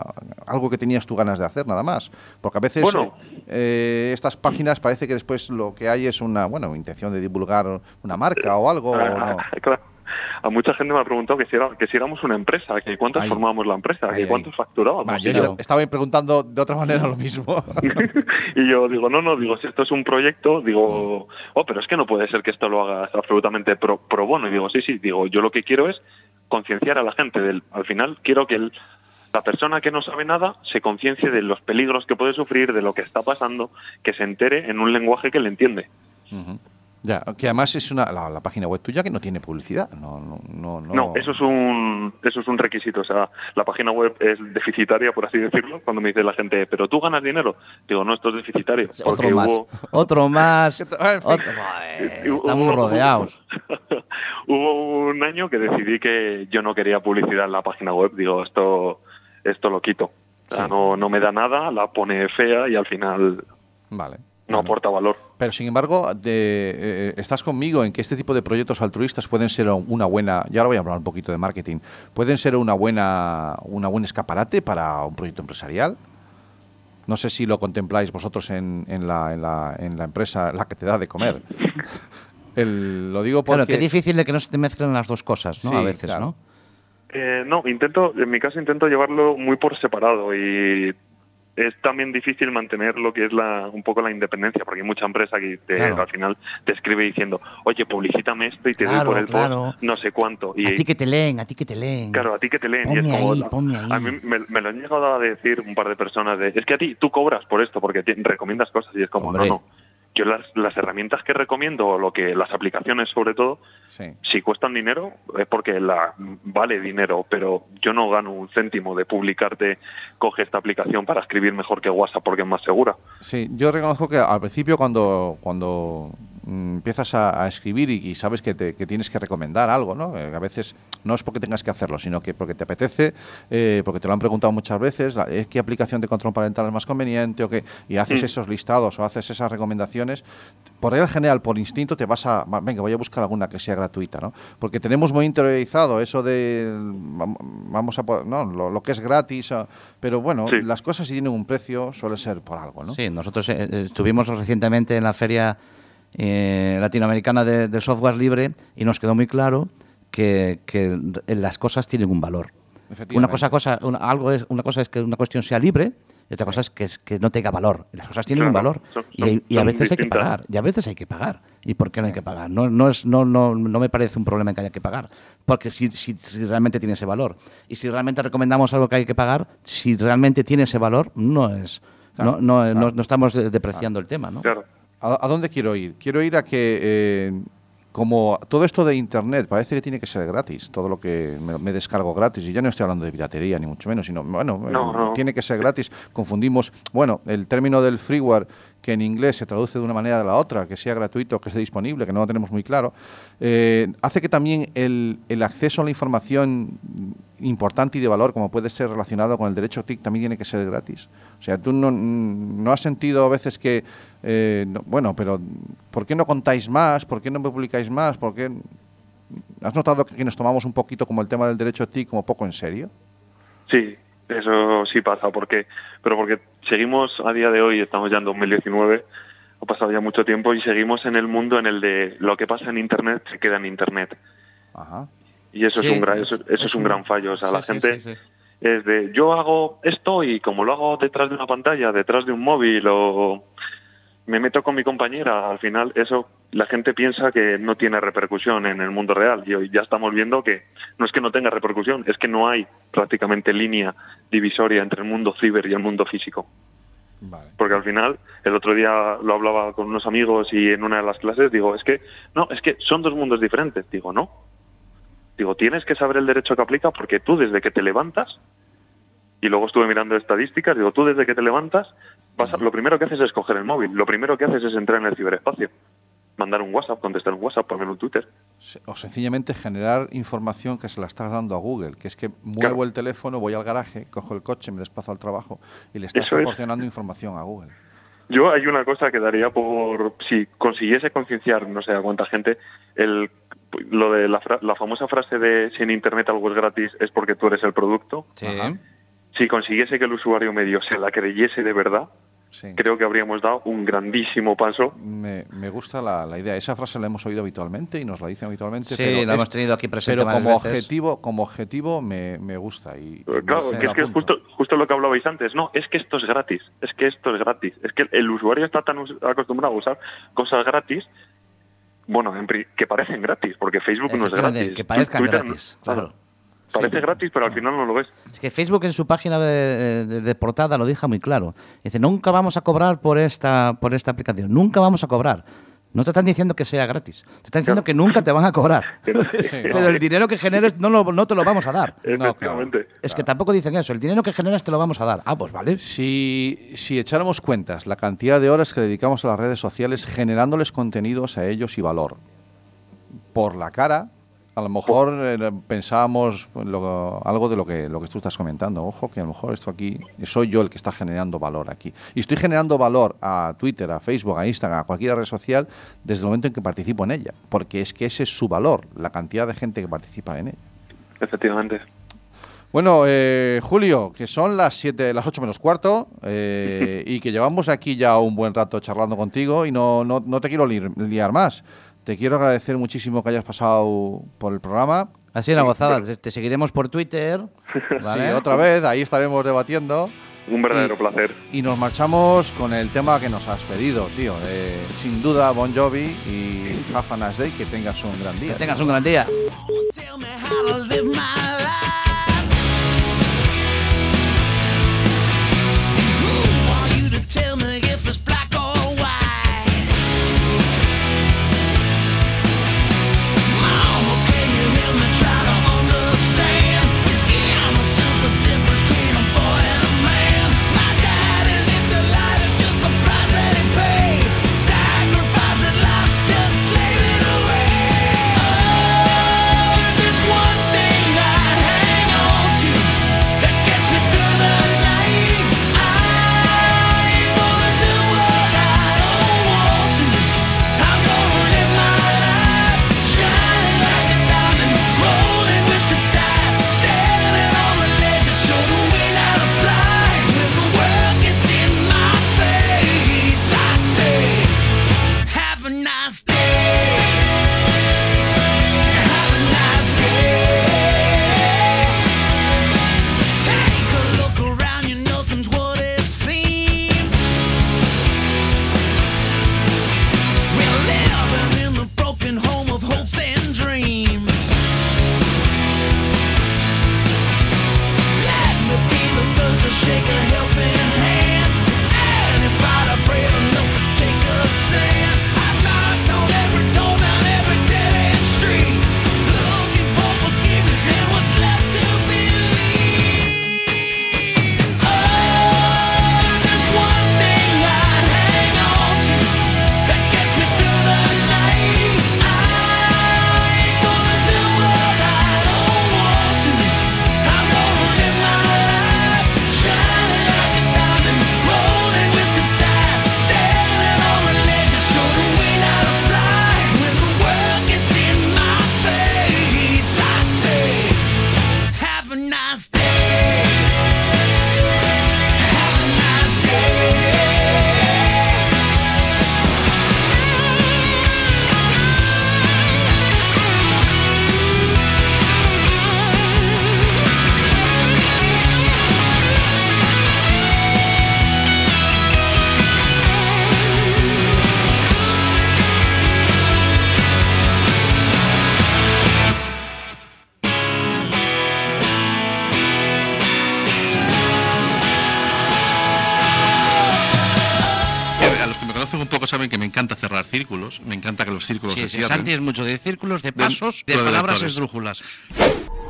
algo que tenías tú ganas de hacer nada más, porque a veces Bueno. eh, estas páginas parece que después lo que hay es una bueno intención de divulgar una marca o algo. o no. Claro. A mucha gente me ha preguntado que si, era- que si éramos una empresa, que cuántos Ay. formábamos la empresa, Ay, que cuántos facturábamos. Yo yo- estaba preguntando de otra manera lo mismo. y yo digo, no, no, digo, si esto es un proyecto, digo, oh, pero es que no puede ser que esto lo hagas absolutamente pro, pro bono. Y digo, sí, sí, digo, yo lo que quiero es concienciar a la gente del, al final quiero que el- la persona que no sabe nada se conciencie de los peligros que puede sufrir, de lo que está pasando, que se entere en un lenguaje que le entiende. Ya, que además es una la, la página web tuya que no tiene publicidad. No, no, no, no. No, eso es un eso es un requisito. O sea, la página web es deficitaria, por así decirlo. Cuando me dice la gente, pero tú ganas dinero, digo, no, esto es deficitario. Otro más. hubo, Otro más. Otro- Estamos rodeados. hubo un año que decidí que yo no quería publicidad en la página web. Digo, esto esto lo quito. O sea, Sí. no, no me da nada, la pone fea y al final Vale. No aporta valor. Pero sin embargo, de- eh, estás conmigo en que este tipo de proyectos altruistas pueden ser una buena, y ahora voy a hablar un poquito de marketing, pueden ser una buena, una buen escaparate para un proyecto empresarial. No sé si lo contempláis vosotros en, en la, en, la, en la empresa, la que te da de comer. El- lo digo porque... Claro, qué difícil de que no se te mezclen las dos cosas, ¿no? Sí, a veces, claro. ¿no? Eh, no, intento, en mi caso intento llevarlo muy por separado y es también difícil mantener lo que es la, un poco la independencia, porque hay mucha empresa que te- Claro. al final te escribe diciendo, oye, publicítame esto y te doy Claro, por el claro. post no sé cuánto. Y A ti que te leen, a ti que te leen. claro, a ti que te leen y es como... ahí, ponme ahí. A mí me, me lo han llegado a decir un par de personas de, es que a ti tú cobras por esto porque te recomiendas cosas y es como, Hombre. no, no. Yo las, las herramientas que recomiendo, lo que las aplicaciones sobre todo, Sí. si cuestan dinero es porque la vale dinero, pero yo no gano un céntimo de publicarte, coge esta aplicación para escribir mejor que WhatsApp porque es más segura. Sí, yo reconozco que al principio cuando, cuando empiezas a, a escribir y, y sabes que, te- que tienes que recomendar algo, ¿no? Eh, a veces no es porque tengas que hacerlo, sino que porque te apetece, eh, porque te lo han preguntado muchas veces, la- eh, qué aplicación de control parental es más conveniente o qué, y haces Mm. esos listados o haces esas recomendaciones, por regla general, por instinto, te vas a, venga, voy a buscar alguna que sea gratuita, ¿no? Porque tenemos muy interiorizado eso de, vam- vamos a, no, lo, lo que es gratis, ah, pero bueno, Sí. las cosas si tienen un precio suele ser por algo, ¿no? Sí, nosotros eh, estuvimos recientemente en la feria eh, latinoamericana de, de software libre y nos quedó muy claro que, las cosas tienen un valor. Una cosa, cosa, una, algo es, una cosa es que una cuestión sea libre y otra cosa es que, es que no tenga valor. Las cosas tienen un valor son- y, a veces hay que pagar. Y a veces hay que pagar. ¿Y por qué no hay que pagar? No, no, es, no, no, no me parece un problema que haya que pagar. Porque si, si, si realmente tiene ese valor. Y si realmente recomendamos algo que hay que pagar, si realmente tiene ese valor, no es. Claro, no, no, claro. no, no estamos de- depreciando el tema, ¿no? Claro. ¿A, a dónde quiero ir? Quiero ir a que, eh, como todo esto de Internet, parece que tiene que ser gratis, todo lo que me, me descargo gratis, y ya no estoy hablando de piratería, ni mucho menos, sino, bueno, No, no. tiene que ser gratis. Confundimos, bueno, el término del freeware, que en inglés se traduce de una manera a la otra, que sea gratuito, que esté disponible, que no lo tenemos muy claro, eh, hace que también el, el acceso a la información importante y de valor, como puede ser relacionado con el derecho TIC, también tiene que ser gratis. O sea, tú no, no has sentido a veces que, eh, no- bueno, pero ¿por qué no contáis más? ¿Por qué no publicáis más? ¿Por qué? ¿Has notado que nos tomamos un poquito como el tema del derecho TIC como poco en serio? Sí, eso sí pasa, porque pero porque seguimos a día de hoy, estamos ya en 2019, ha pasado ya mucho tiempo y seguimos en el mundo en el de lo que pasa en Internet se queda en Internet. Ajá. Y eso Sí, es un gran, es- eso, eso es es un gran fallo. O sea, Sí, la sí, gente sí, sí. es de yo hago esto y como lo hago detrás de una pantalla, detrás de un móvil o me meto con mi compañera, al final eso la gente piensa que no tiene repercusión en el mundo real y hoy ya estamos viendo que no es que no tenga repercusión, es que no hay prácticamente línea divisoria entre el mundo ciber y el mundo físico. Vale. Porque al final, el otro día lo hablaba con unos amigos y en una de las clases digo, es que, no, es que son dos mundos diferentes. Digo, no. Digo, tienes que saber el derecho que aplica porque tú desde que te levantas, y luego estuve mirando estadísticas, digo, tú desde que te levantas, vas a- lo primero que haces es coger el móvil, lo primero que haces es entrar en el ciberespacio, mandar un WhatsApp, contestar un WhatsApp, poner un Twitter. O sencillamente generar información que se la estás dando a Google, que es que muevo Claro. el teléfono, voy al garaje, cojo el coche, me desplazo al trabajo y le estás Eso es. proporcionando información a Google. Yo hay una cosa que daría por si consiguiese concienciar, no sé a cuánta gente, el lo de la, fra- la famosa frase de si en internet algo es gratis es porque tú eres el producto. Sí. Ajá. Si consiguiese que el usuario medio se la creyese de verdad, Sí. creo que habríamos dado un grandísimo paso. Me, me gusta la, la idea. Esa frase la hemos oído habitualmente y nos la dicen habitualmente. Sí, pero la es- hemos tenido aquí presente Pero como veces. objetivo, como objetivo me, me gusta. Y, Eh, Claro, me que es que justo, justo lo que hablabais antes. No, es que esto es gratis. Es que esto es gratis. Es que el usuario está tan acostumbrado a usar cosas gratis, bueno, en pri- que parecen gratis, porque Facebook no es gratis. que parezcan Twitter gratis, claro. Parece gratis, pero al final no lo ves. Es que Facebook en su página de, de- de portada lo deja muy claro. Dice, nunca vamos a cobrar por esta, por esta aplicación, nunca vamos a cobrar. No te están diciendo que sea gratis. Te están diciendo que nunca te van a cobrar. Pero el dinero que generes no, lo- no te lo vamos a dar. Efectivamente. Es que tampoco dicen eso. El dinero que generas te lo vamos a dar. Ah, pues vale. Si, si echáramos cuentas la cantidad de horas que dedicamos a las redes sociales generándoles contenidos a ellos y valor, por la cara, a lo mejor eh, pensábamos lo- algo de lo que, lo que tú estás comentando. Ojo, que a lo mejor esto aquí, soy yo el que está generando valor aquí. Y estoy generando valor a Twitter, a Facebook, a Instagram, a cualquier red social desde el momento en que participo en ella. Porque es que ese es su valor, la cantidad de gente que participa en ella. Efectivamente. Bueno, eh, Julio, que son las siete, las 8 menos cuarto eh, y que llevamos aquí ya un buen rato charlando contigo y no, no, no te quiero li- liar más. Te quiero agradecer muchísimo que hayas pasado por el programa. Ha sido una gozada. Te, te seguiremos por Twitter. ¿vale? Sí, otra vez, ahí estaremos debatiendo. Un verdadero placer. Y nos marchamos con el tema que nos has pedido, tío. Eh, sin duda, Bon Jovi y Have a Nice Day. Que tengas un gran día. Que tengas un gran día. Encanta cerrar círculos, me encanta que los círculos Sí, se sí, cierren. Santi es mucho de círculos, de pasos, de, de palabras lectores. esdrújulas.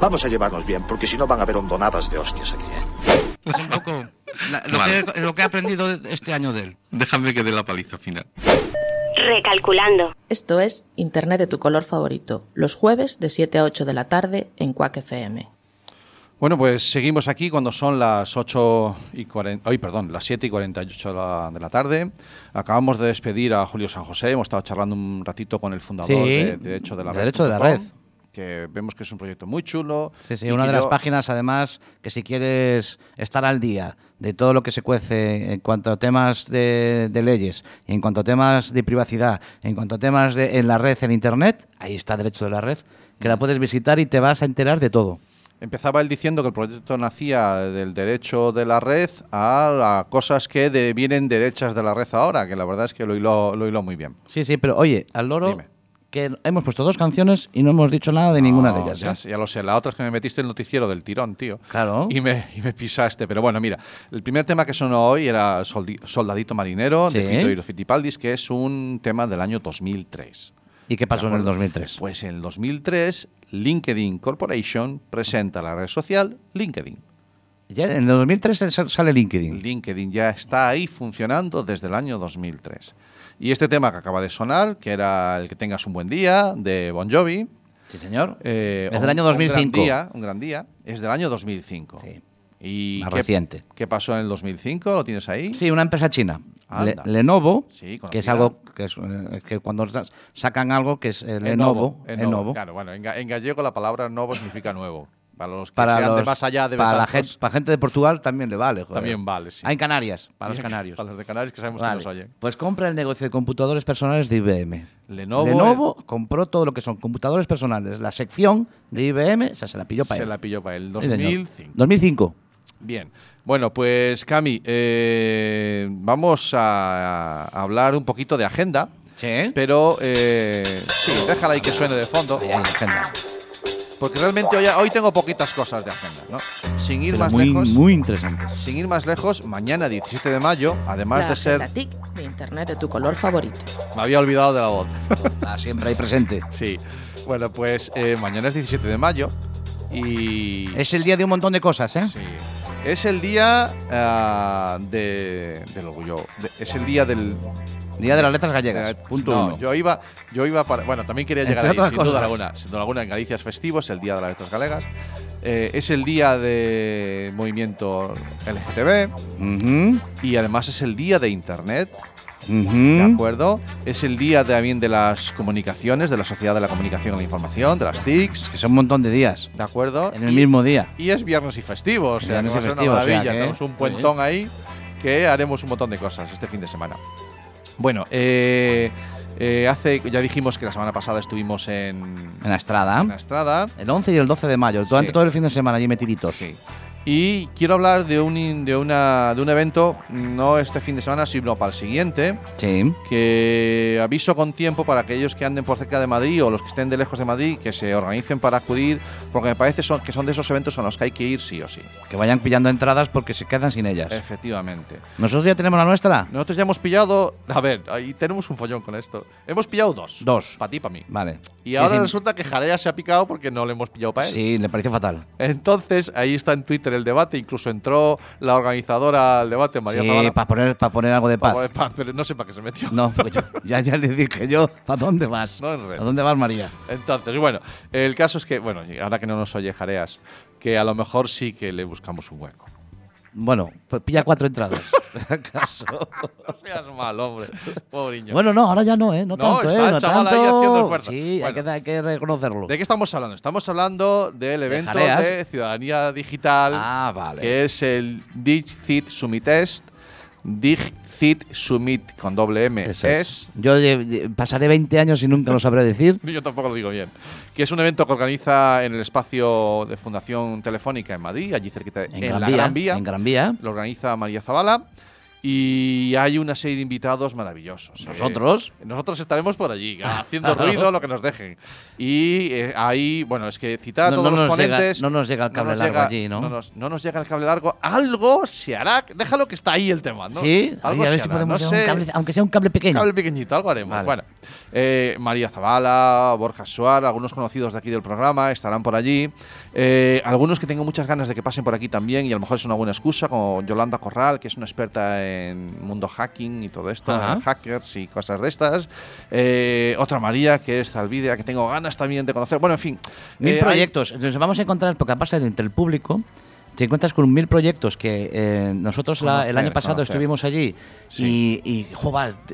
Vamos a llevarnos bien, porque si no van a haber hondonadas de hostias aquí. ¿eh? Es un poco la- lo, Vale. que, lo que he aprendido este año de él. Déjame que dé la paliza final. Recalculando. Esto es Internet de tu color favorito, los jueves de 7 a 8 de la tarde en Quack FM. Bueno, pues seguimos aquí cuando son las 8 y 40, ay, perdón, las 7 y 48 de la, de la tarde. Acabamos de despedir a Julio San José, hemos estado charlando un ratito con el fundador Sí, de Derecho de la de Red. Derecho de la Red. Que vemos que es un proyecto muy chulo. Sí, sí, una de las páginas, además, que si quieres estar al día de todo lo que se cuece en cuanto a temas de, de leyes, en cuanto a temas de privacidad, en cuanto a temas de, en la red, en Internet, ahí está Derecho de la Red, que la puedes visitar y te vas a enterar de todo. Empezaba él diciendo que el proyecto nacía del derecho de la red a, a cosas que de- vienen derechas de la red ahora, que la verdad es que lo hiló, lo hiló muy bien. Sí, sí, pero oye, al loro, Dime. que hemos puesto dos canciones y no hemos dicho nada de ninguna de ellas. Ya, ¿eh? ya lo sé, la otra es que me metiste el noticiero del tirón, tío. Claro. Y me, y me pisaste. Pero bueno, mira, el primer tema que sonó hoy era Soldi- Soldadito Marinero de. Fito y los Fitipaldis, que es un tema del año 2003. ¿Y qué pasó ¿De en el acuerdo? 2003? Pues en el 2003, LinkedIn Corporation presenta la red social LinkedIn. Ya en el 2003 sal- sale LinkedIn. LinkedIn ya está ahí funcionando desde el año 2003. Y este tema que acaba de sonar, que era el que tengas un buen día, de Bon Jovi. Sí, señor. eh, Es del un- año 2005. Un gran día, un gran día. Es del año 2005. Sí. ¿Y Más qué, reciente. qué pasó en el 2005? ¿Lo tienes ahí? Sí, una empresa china. Le-. Lenovo, Sí, que es algo que, es, eh, que cuando sa- sacan algo que es eh, Lenovo, Lenovo, Claro, bueno, en, en gallego la palabra novo significa nuevo. Para los que para, sean de los- más allá de para, la gente, para gente de Portugal también le vale. joder. también vale, sí. Ah, en Canarias, para los canarios. Para los de Canarias que sabemos Vale. que nos oyen. Pues compra el negocio de computadores personales de IBM. Lenovo, Lenovo compró todo lo que son computadores personales. La sección de IBM, esa se la pilló para se él. la pilló para el señor. 2005. 2005. Bien. Bueno, pues Cami, eh, vamos a, a hablar un poquito de agenda, Sí. pero eh, sí, déjala ahí que suene de fondo, Ahí, ahí, agenda. porque realmente hoy, hoy tengo poquitas cosas de agenda, ¿no? Sin ir Pero más muy, lejos, muy interesante. sin ir más lejos, mañana 17 de mayo, además La de ser, TIC de Internet de tu color favorito. me había olvidado de la voz. Está siempre ahí presente. Sí. Bueno, pues eh, mañana es 17 de mayo y Es el día de un montón de cosas, ¿eh? Sí. Es el día ah, de, del orgullo. de- es el día del. Día de las letras gallegas. eh, punto no, uno. Yo iba, yo iba para. Bueno, también quería llegar Entre ahí, sin duda alguna. Sin duda alguna, en Galicia es festivo, es el día de las letras galegas. Eh, es el día de movimiento LGTB y además es el día de Internet, ¿de acuerdo? Es el día también de las comunicaciones, de la Sociedad de la Comunicación y la Información, de las TICs, Que son un montón de días. ¿de acuerdo? En el Y- mismo día. Y es viernes y festivo, o sea, Viernes que y festivo, una o sea maravilla. que- Tenemos un puentón ahí que haremos un montón de cosas este fin de semana. Bueno, eh, eh, hace, ya dijimos que la semana pasada estuvimos en, En la Estrada. en la Estrada. El 11 y el 12 de mayo. Durante Sí. todo el fin de semana allí metiditos. Sí. Y quiero hablar de un, de, una, de un evento, no este fin de semana, sino para el siguiente, Sí. que aviso con tiempo para aquellos que anden por cerca de Madrid o los que estén de lejos de Madrid, que se organicen para acudir, porque me parece son, que son de esos eventos a los que hay que ir sí o sí. Que vayan pillando entradas porque se quedan sin ellas. Efectivamente. Nosotros ya tenemos la nuestra. Nosotros ya hemos pillado. A ver, ahí tenemos un follón con esto. Hemos pillado dos. Dos. Para ti, para mí. Vale. Y ahora resulta que Jarea se ha picado porque no le hemos pillado para él. Sí, le pareció fatal. Entonces, ahí está en Twitter el debate. Incluso entró la organizadora al debate, María sí, Zavala. para poner, para poner algo de pa- paz. pa- pero no sé para qué se metió. No, yo- ya, ya le dije yo, ¿para dónde vas? No. ¿A dónde vas, María? Entonces, bueno, el caso es que, bueno, ahora que no nos oye Jareas, que a lo mejor sí que le buscamos un hueco. Bueno, pues pilla cuatro entradas. ¿Acaso? No seas mal, hombre. Pobreño. bueno, no, ahora ya no, ¿eh? No, No, tanto, está ¿eh? el No chaval ahí tanto. haciendo esfuerzo. Sí, hay, que, hay que reconocerlo. ¿De qué estamos hablando? Estamos hablando del evento de ciudadanía digital. Ah, vale. que es el DigCit Summit Test. DigCit Summit con doble M es. es. Yo eh, pasaré 20 años y nunca lo sabré decir. Yo tampoco lo digo bien. Que es un evento que organiza en el espacio de Fundación Telefónica en Madrid, allí cerquita, de- En, en, Gran, la Vía, Gran Vía. En Gran Vía. Lo organiza María Zavala. Y hay una serie de invitados maravillosos. ¿eh? ¿Nosotros? Nosotros estaremos por allí, haciendo ruido lo que nos dejen. Y eh, ahí, bueno, es que citar a No- todos no los nos llega- ponentes. no nos llega el cable nos largo llega- allí, ¿no? nos, no nos llega el cable largo. Algo se hará. Déjalo que está ahí el tema, ¿no? Sí, algo a ver se si hará. podemos no un cable, aunque sea un cable pequeño. Cable pequeñito, algo haremos. Vale. Bueno, eh, María Zavala, Borja Suar, algunos conocidos de aquí del programa estarán por allí. Eh, algunos que tengo muchas ganas de que pasen por aquí también y a lo mejor es una buena excusa, como Yolanda Corral, que es una experta en mundo hacking y todo esto, en hackers y cosas de estas. Eh, otra María, que es Zalvidea, que tengo ganas también de conocer. Bueno, en fin. Mil eh, hay- proyectos. Nos vamos a encontrar, porque pasa entre el público, te encuentras con mil proyectos que eh, nosotros la- el año pasado conocer. estuvimos allí Sí. y, y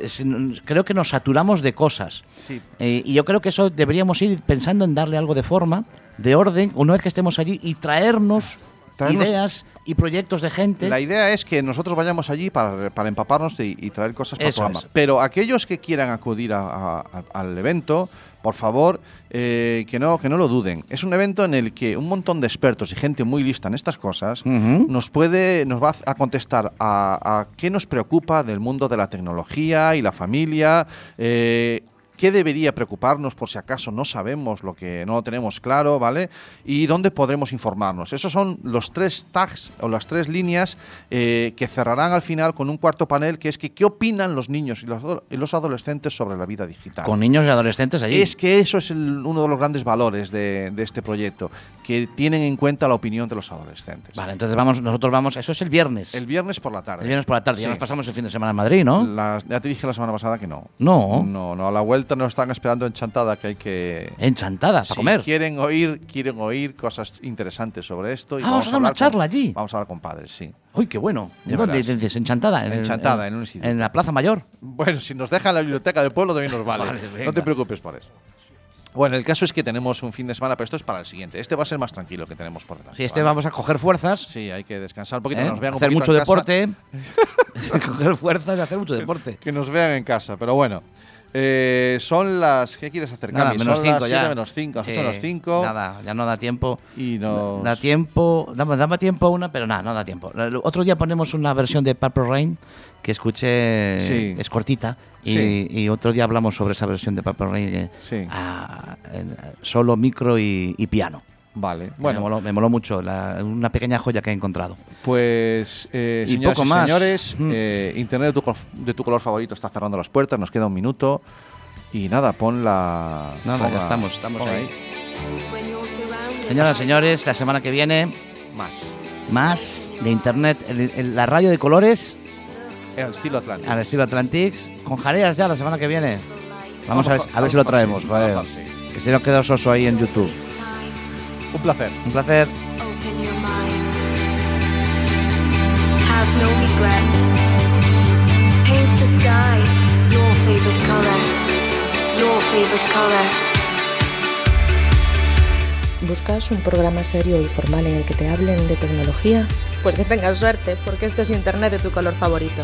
es- creo que nos saturamos de cosas. Sí. Eh, y yo creo que eso deberíamos ir pensando en darle algo de forma, de orden, una vez que estemos allí y traernos, Traernos- ideas y proyectos de gente. La idea es que nosotros vayamos allí para, para empaparnos y, y traer cosas para el programa. es. Pero aquellos que quieran acudir a- a- a- al evento, por favor, eh, que, no, que no lo duden. Es un evento en el que un montón de expertos y gente muy lista en estas cosas nos puede, nos va a contestar a, a qué nos preocupa del mundo de la tecnología y la familia. eh, qué debería preocuparnos por si acaso no sabemos lo que no lo tenemos claro, ¿vale? Y dónde podremos informarnos. Esos son los tres tags o las tres líneas eh, que cerrarán al final con un cuarto panel que es que qué opinan los niños y los, ado- y los adolescentes sobre la vida digital. Con niños y adolescentes allí. Es que eso es el- uno de los grandes valores de, de este proyecto, que tienen en cuenta la opinión de los adolescentes. Vale, entonces vamos, nosotros vamos, eso es el viernes. El viernes por la tarde. El viernes por la tarde. Ya nos pasamos el fin de semana en Madrid, ¿no? Ya te dije la semana pasada que no. No. No, no, a la vuelta nos están esperando en Chantada, que hay que... Enchantada, para Si comer. quieren oír, quieren oír cosas interesantes sobre esto. y Ah, vamos a dar una hablar con- charla allí. Vamos a hablar con padres, sí. Uy, qué bueno. Ya ¿Dónde dices? Enchantada. En, Enchantada, en un sitio. En la Plaza Mayor. Bueno, si nos dejan la biblioteca del pueblo también nos vale. Vale, no te preocupes por eso. Bueno, el caso es que tenemos un fin de semana, pero esto es para el siguiente. Este va a ser más tranquilo que tenemos por delante. Sí, este ¿vale? vamos a coger fuerzas. Sí, hay que descansar un poquito, ¿eh? que nos vean un hacer poquito mucho en deporte. coger fuerzas y hacer mucho deporte. Que nos vean en casa, pero bueno. Eh, son las. ¿Qué quieres hacer, Nada, Cami? menos son 5 las ya. 7 menos 5, las 8 Sí, menos 5. Nada, ya no da tiempo. Y nos. Da tiempo, dame, dame tiempo una, pero nada, no da tiempo. Otro día ponemos una versión de Purple Rain que escuché, Sí. es cortita, y, Sí. y otro día hablamos sobre esa versión de Purple Rain, eh, Sí. a- en- solo micro y, y piano. Vale. me, Bueno, moló, me moló mucho, la- una pequeña joya que he encontrado. pues. Eh, Y poco y más. señores, Mm. eh, Internet de tu, de tu color favorito está cerrando las puertas. Nos queda un minuto. Y nada, pon la. Nada, ya estamos, estamos ahí. Señoras, señores, la semana que viene, Más. más de internet, el- el- la radio de colores el estilo Atlántico. al estilo Atlantics, con jareas ya la semana que viene. Vamos a ver, a ver si lo traemos, sí, joder. Que se nos quedó soso ahí en YouTube. Un placer. Un placer. Open your mind. Have no regrets. Paint the sky your favorite color. Your favorite color. ¿Buscas un programa serio y formal en el que te hablen de tecnología? Pues que tengas suerte, porque esto es Internet de tu color favorito.